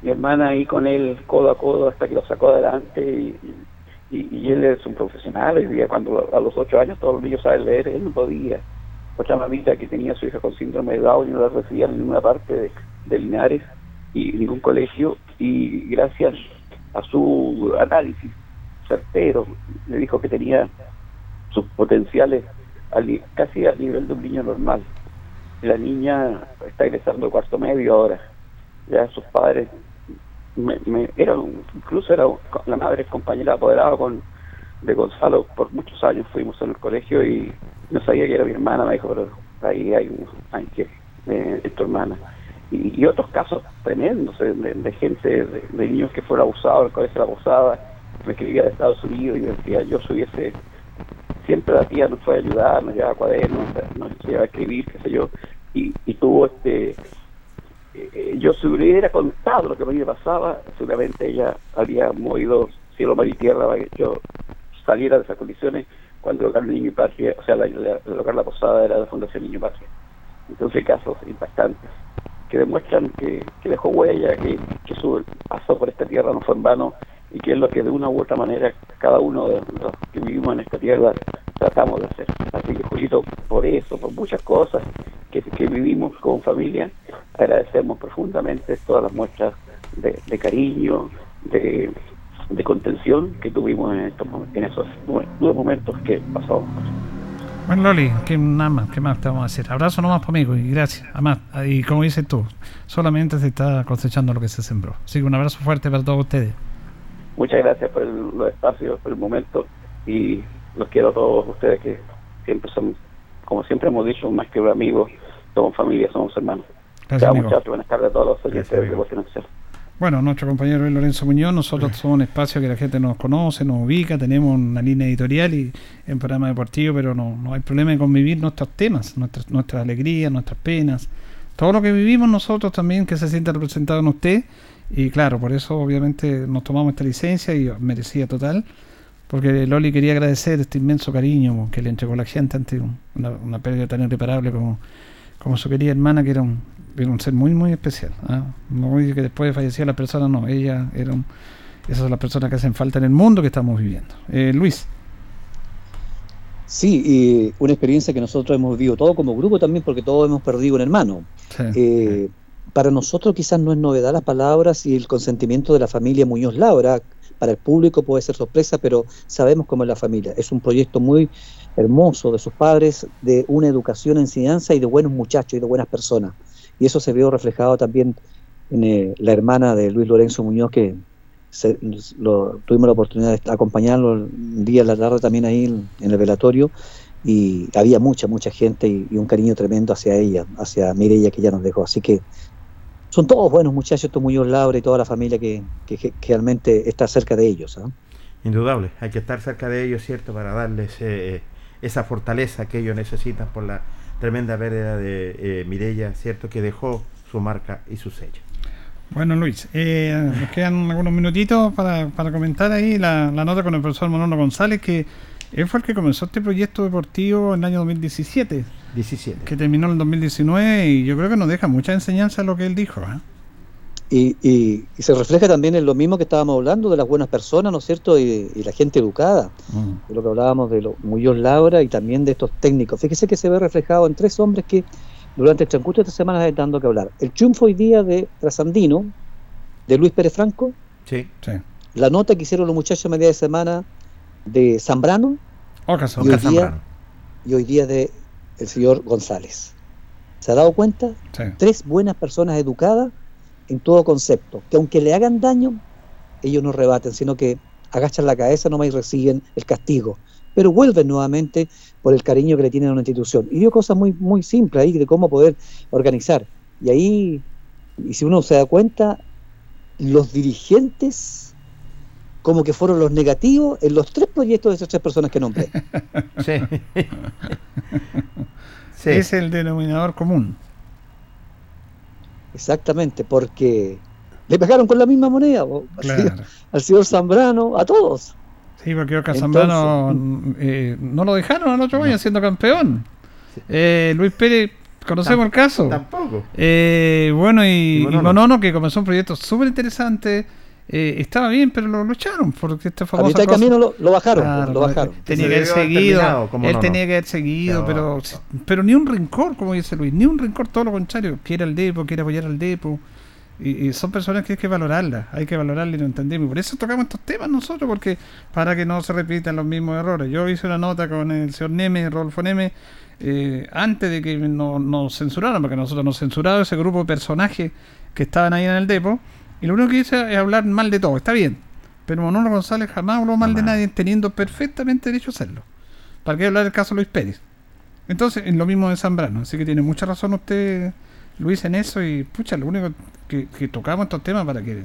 mi hermana ahí con él codo a codo hasta que lo sacó adelante y, y, él es un profesional hoy día cuando a los ocho años todos los niños saben leer él no podía. Otra mamita que tenía a su hija con síndrome de Down y no la recibían en ninguna parte de, de Linares y ningún colegio y gracias a su análisis certero le dijo que tenía sus potenciales al casi al nivel de un niño normal la niña está ingresando al cuarto medio ahora. Ya sus padres me, me- eran incluso era la madre compañera apoderada con de Gonzalo por muchos años fuimos en el colegio y no sabía que era mi hermana me dijo pero ahí hay un ángel eh, es tu hermana y, y otros casos tremendos eh, de, de gente de, de niños que fueron abusados el colegio de abusada me escribía de Estados Unidos y decía yo subiese siempre la tía nos fue a ayudar, nos llevaba cuadernos, nos llevaba a escribir, qué sé yo, y, y tuvo este, eh, yo si hubiera contado lo que a mí me pasaba, seguramente ella habría movido cielo, mar y tierra para que yo saliera de esas condiciones cuando el hogar Niño y Patria, o sea, la, la- el hogar La Posada era la Fundación Niño y Patria. Entonces casos impactantes que demuestran que, que dejó huella, que, que su paso por esta tierra no fue en vano y que es lo que de una u otra manera cada uno de los que vivimos en esta tierra tratamos de hacer. Así que Julito, por eso, por muchas cosas que, que vivimos con familia, agradecemos profundamente todas las muestras de, cariño, de, de contención que tuvimos en, estos, en esos du- duros momentos que pasamos. Bueno, Loli, ¿qué, nada más, ¿qué más te vamos a decir? Abrazo nomás por amigo y gracias. Además, y como dices tú, solamente se está cosechando lo que se sembró. Así que un abrazo fuerte para todos ustedes. Muchas gracias por el- los espacios, por el momento y los quiero a todos ustedes que siempre son, como siempre hemos dicho, más que amigos, somos familia, somos hermanos. Gracias, muchachos, buenas tardes a todos los oyentes de. Bueno, nuestro compañero Lorenzo Muñoz, nosotros somos un espacio que la gente nos conoce, nos ubica, tenemos una línea editorial y en programa deportivo, pero no, no hay problema en convivir nuestros temas, nuestras, nuestras alegrías, nuestras penas, todo lo que vivimos nosotros también que se sienta representado en usted y claro, por eso obviamente nos tomamos esta licencia y merecía total, porque Loli quería agradecer este inmenso cariño que le entregó la gente ante un- una, una pérdida tan irreparable como, como su querida hermana, que era un, era un ser muy, muy especial. ¿ah? No voy a decir que después fallecía la persona, no, ella era un, esas son las personas que hacen falta en el mundo que estamos viviendo. Eh, Luis. Sí, y una experiencia que nosotros hemos vivido todo como grupo también, porque todos hemos perdido un hermano. Eh, para nosotros quizás no es novedad las palabras y el consentimiento de la familia Muñoz Laura. Para el público puede ser sorpresa, pero sabemos cómo es la familia. Es un proyecto muy hermoso de sus padres, de una educación, enseñanza y de buenos muchachos y de buenas personas. Y eso se vio reflejado también en eh, la hermana de Luis Lorenzo Muñoz, que se- lo- tuvimos la oportunidad de acompañarlo un día en la tarde también ahí en, el velatorio y había mucha, mucha gente y, y un cariño tremendo hacia ella, hacia Mireia que ya nos dejó. Así que son todos buenos muchachos, estos Muñoz Laura y toda la familia que, que- que realmente está cerca de ellos. ¿ah? Indudable, hay que estar cerca de ellos, ¿cierto? Para darles eh, esa fortaleza que ellos necesitan por la tremenda pérdida de eh, Mireia, ¿cierto? Que dejó su marca y su sello. Bueno, Luis, eh, nos quedan algunos minutitos para, para comentar ahí la, la nota con el profesor Manolo González, que él fue el que comenzó este proyecto deportivo en el año 2017. 17. Que terminó en el 2019 y yo creo que nos deja mucha enseñanza lo que él dijo. ¿eh? Y, y- y se refleja también en lo mismo que estábamos hablando de las buenas personas, ¿no es cierto? Y, y la gente educada, de lo que hablábamos de los Muñoz Laura y también de estos técnicos. Fíjese que se ve reflejado en tres hombres que durante el transcurso de esta semana están dando que hablar. El triunfo hoy día de Trasandino, de Luis Pérez Franco, Sí. la nota que hicieron los muchachos a media de semana de Zambrano y, hoy día, y hoy día de el señor González. ¿Se ha dado cuenta? Sí. Tres buenas personas educadas en todo concepto, que aunque le hagan daño, ellos no rebaten, sino que agachan la cabeza nomás y reciben el castigo. Pero vuelven nuevamente por el cariño que le tienen a una institución. Y dio cosas muy, muy simples ahí de cómo poder organizar. Y ahí, y si uno se da cuenta, los dirigentes como que fueron los negativos en los tres proyectos de esas tres personas que nombré. Sí. Sí. Es el denominador común. Exactamente, porque le pegaron con la misma moneda al, señor, al señor Zambrano, a todos. Sí, porque Oscar Zambrano eh, no lo dejaron al otro año siendo campeón. Eh, Luis Pérez, conocemos el caso. Tampoco. Eh, bueno, y, Y y Monono. Monono, que comenzó un proyecto súper interesante. Eh, estaba bien, pero lo, lo echaron porque esta A famosa mitad de cosa- camino lo, lo bajaron, Claro, lo bajaron. Tenía Se que haber seguido. Él tenía que haber seguido, No, pero, pero ni un rencor, como dice Luis, ni un rencor, todo lo contrario. Quiere al Depo, quiere apoyar al Depo. Y, y son personas que hay que valorarlas, hay que valorarlas y lo entendemos. Y por eso tocamos estos temas nosotros, porque para que no se repitan los mismos errores. Yo hice una nota con el señor Neme, Rodolfo Neme, eh, antes de que no- nos censuraran, porque nosotros nos censuraron ese grupo de personajes que estaban ahí en el depo. Y lo único que hice es hablar mal de todo, está bien. Pero Manolo González jamás habló mal de nadie, teniendo perfectamente derecho a hacerlo. ¿Para qué hablar del caso Luis Pérez? Entonces, es lo mismo de Zambrano. Así que tiene mucha razón usted, Luis, en eso. Y pucha, lo único que, que tocamos estos temas para que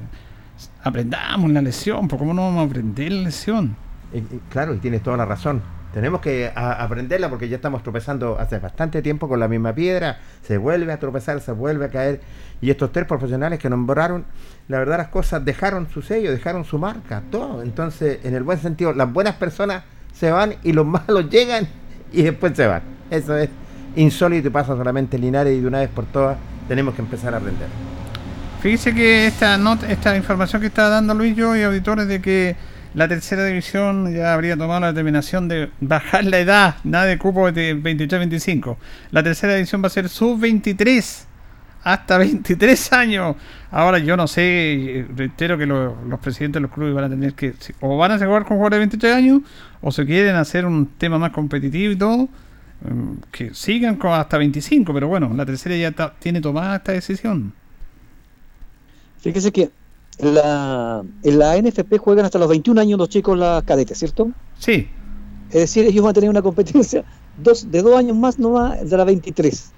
aprendamos la lección. Porque ¿cómo no vamos a aprender la lección? Y- y claro, y tienes toda la razón. Tenemos que aprenderla porque ya estamos tropezando hace bastante tiempo con la misma piedra. Se vuelve a tropezar, se vuelve a caer. Y estos tres profesionales que nombraron, la verdad las cosas dejaron su sello, dejaron su marca, todo. Entonces, en el buen sentido, las buenas personas se van y los malos llegan y después se van. Eso es insólito y pasa solamente en Linares y de una vez por todas tenemos que empezar a aprender. Fíjese que esta nota, esta información que está dando Luis yo y auditores de que la tercera división ya habría tomado la determinación de bajar la edad, nada de cupo de 23-25. La tercera división va a ser sub-23 hasta 23 años. Ahora yo no sé, reitero que lo- los presidentes de los clubes van a tener que, o van a jugar con jugadores de 23 años, o se quieren hacer un tema más competitivo y todo, mm, que sigan con hasta 25, pero bueno, la tercera ya tiene tomada esta decisión. Fíjese que la, en la NFP juegan hasta los 21 años los chicos las cadetes, ¿cierto? Sí. Es decir, ellos van a tener una competencia dos, de dos años más nomás de la 23.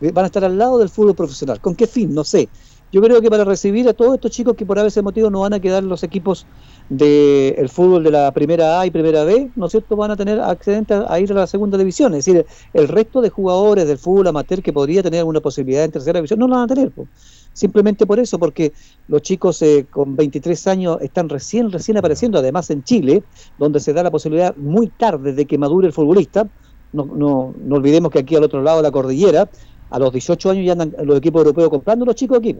Eh, Van a estar al lado del fútbol profesional. ¿Con qué fin? No sé. Yo creo que para recibir a todos estos chicos que por ese motivo no van a quedar los equipos del el fútbol de la primera A y primera B, ¿no es cierto? Van a tener accidente a, a ir a la segunda división. Es decir, el resto de jugadores del fútbol amateur que podría tener alguna posibilidad en tercera división no la van a tener. po. Simplemente por eso, porque los chicos eh, con 23 años están recién, recién apareciendo, además en Chile, donde se da la posibilidad muy tarde de que madure el futbolista. No, no, no olvidemos que aquí al otro lado de la cordillera, a los 18 años ya andan los equipos europeos comprando los chicos aquí.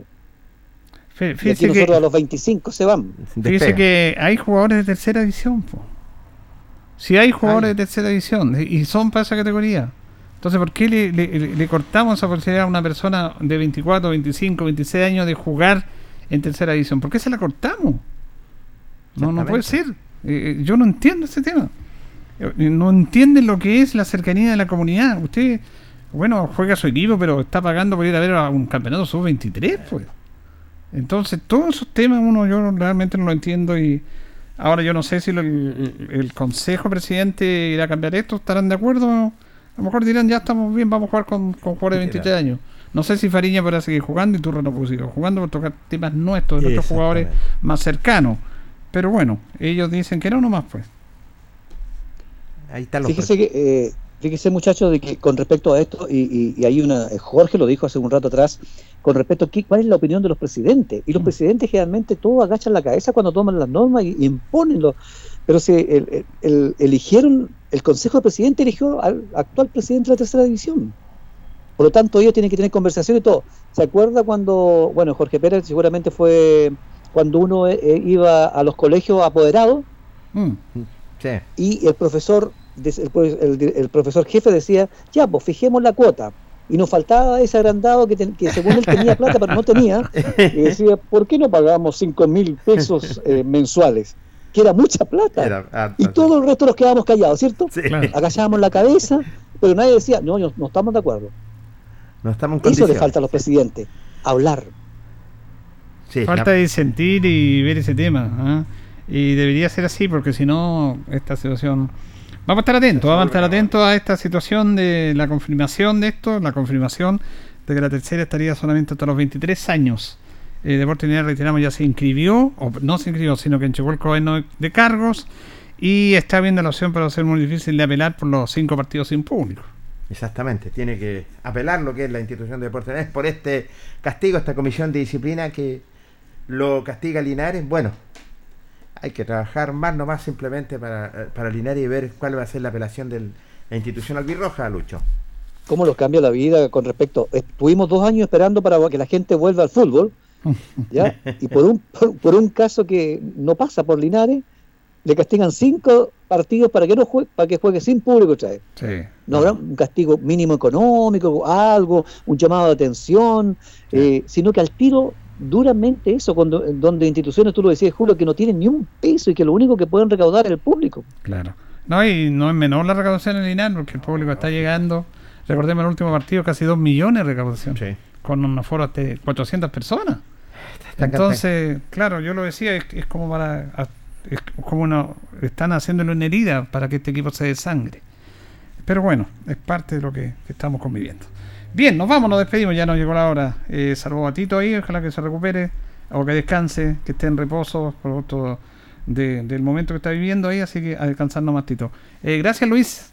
Fí- Y aquí Fíjese nosotros que, a los 25 se van. fíjese que hay jugadores de tercera división. Po. Si hay jugadores de tercera división y son para esa categoría. Entonces, ¿por qué le, le- le- cortamos esa posibilidad a una persona de 24, 25, 26 años de jugar en tercera división? ¿Por qué se la cortamos? No, no puede ser. Eh, eh, yo no entiendo ese tema. Eh, No entienden lo que es la cercanía de la comunidad. Usted, bueno, juega su equipo, pero está pagando por ir a ver a un campeonato sub-23, pues. Entonces, todos esos temas uno yo realmente no lo entiendo y ahora yo no sé si lo- el, el consejo presidente irá a cambiar esto, estarán de acuerdo. A lo mejor dirán, ya estamos bien, vamos a jugar con, con jugadores de 23 años. No sé si Fariña podrá seguir jugando y Turra no puede seguir jugando por tocar temas nuestros, de nuestros jugadores más cercanos. Pero bueno, ellos dicen que no nomás, pues. Ahí están los Fíjese que, eh, fíjese muchachos, de que con respecto a esto, y, y- y hay una, eh, Jorge lo dijo hace un rato atrás, con respecto a qué, cuál es la opinión de los presidentes. Y los presidentes generalmente todos agachan la cabeza cuando toman las normas y, y imponen los... Pero si el, el- el- eligieron, el Consejo de Presidentes eligió al actual presidente de la tercera división. Por lo tanto, ellos tienen que tener conversación y todo. ¿Se acuerda cuando, bueno, Jorge Pérez seguramente fue cuando uno eh, eh, iba a los colegios apoderados y el profesor des- el, pro- el- el profesor jefe decía, ya, pues fijemos la cuota. Y nos faltaba ese agrandado que, ten- que según él tenía plata, pero no tenía. Y decía, ¿por qué no pagamos 5 mil pesos eh, mensuales? Que era mucha plata. Era harto, y todo el resto nos quedábamos callados, ¿cierto? Agachábamos la cabeza, pero nadie decía, no, no, no estamos de acuerdo. No estamos en Eso le falta a los presidentes, hablar. Sí, Falta la- de sentir y ver ese tema. ¿ah? Y debería ser así, porque si no, esta situación. Vamos a estar atentos, vamos a estar atentos a esta situación de la confirmación de esto, la confirmación de que la tercera estaría solamente hasta los 23 años. Eh, Deportes Linares, reiteramos, ya se inscribió, o no se inscribió, sino que enchecó el gobierno de cargos y está viendo la opción para ser muy difícil de apelar por los cinco partidos sin público. Exactamente, tiene que apelar lo que es la institución de deportes Linares por este castigo, esta comisión de disciplina que lo castiga Linares. Bueno, hay que trabajar más nomás simplemente para, para Linares y ver cuál va a ser la apelación de la institución albirroja, Lucho. ¿Cómo los cambia la vida con respecto? Estuvimos dos años esperando para que la gente vuelva al fútbol, ¿ya? Y por un, por, por un caso que no pasa por Linares, le castigan cinco partidos para que no juegue, para que juegue sin público otra vez. Sí. No habrá un castigo mínimo económico, algo, un llamado de atención, eh, sino que al tiro duramente eso, cuando, donde instituciones, tú lo decías, Julio, que no tienen ni un peso y que lo único que pueden recaudar es el público. Claro. No, y no es menor la recaudación en Linares porque el público está llegando. Recordemos el último partido, casi 2 millones de recaudación. Con un aforo hasta de 400 personas. Entonces, claro, yo lo decía, es, es como para. Es como una, están haciéndolo en herida para que este equipo se desangre. Pero bueno, es parte de lo que, que estamos conviviendo. Bien, nos vamos, nos despedimos, ya nos llegó la hora. Eh, salvo a Tito ahí, ojalá que se recupere o que descanse, que esté en reposo, producto de- del momento que está viviendo ahí, así que a descansar nomás Tito. Eh, gracias Luis.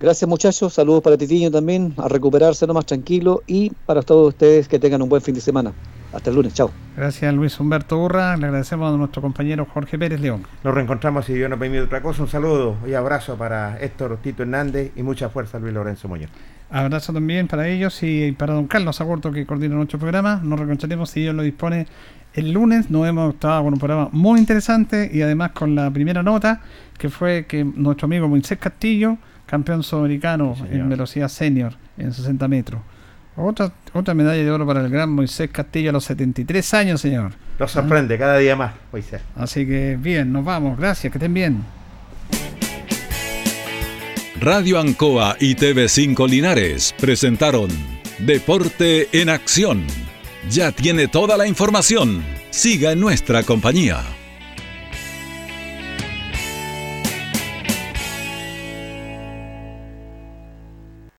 Gracias muchachos, saludos para Titiño también, a recuperarse nomás tranquilo y para todos ustedes que tengan un buen fin de semana. Hasta el lunes, chao. Gracias Luis Humberto Urra, le agradecemos a nuestro compañero Jorge Pérez León. Nos reencontramos si Dios nos permite otra cosa. Un saludo y abrazo para Héctor Tito Hernández y mucha fuerza Luis Lorenzo Muñoz. Abrazo también para ellos y para don Carlos Agurto que coordina nuestro programa. Nos reencontraremos si Dios lo dispone el lunes. Nos hemos estado con un programa muy interesante y además con la primera nota que fue que nuestro amigo Moisés Castillo, campeón sudamericano en velocidad senior en 60 metros. Otra, otra medalla de oro para el gran Moisés Castillo a los 73 años, señor. Nos sorprende cada día más, Moisés. Así que bien, nos vamos. Gracias, que estén bien. Radio Ancoa y TV5 Linares presentaron Deporte en Acción. Ya tiene toda la información. Siga en nuestra compañía.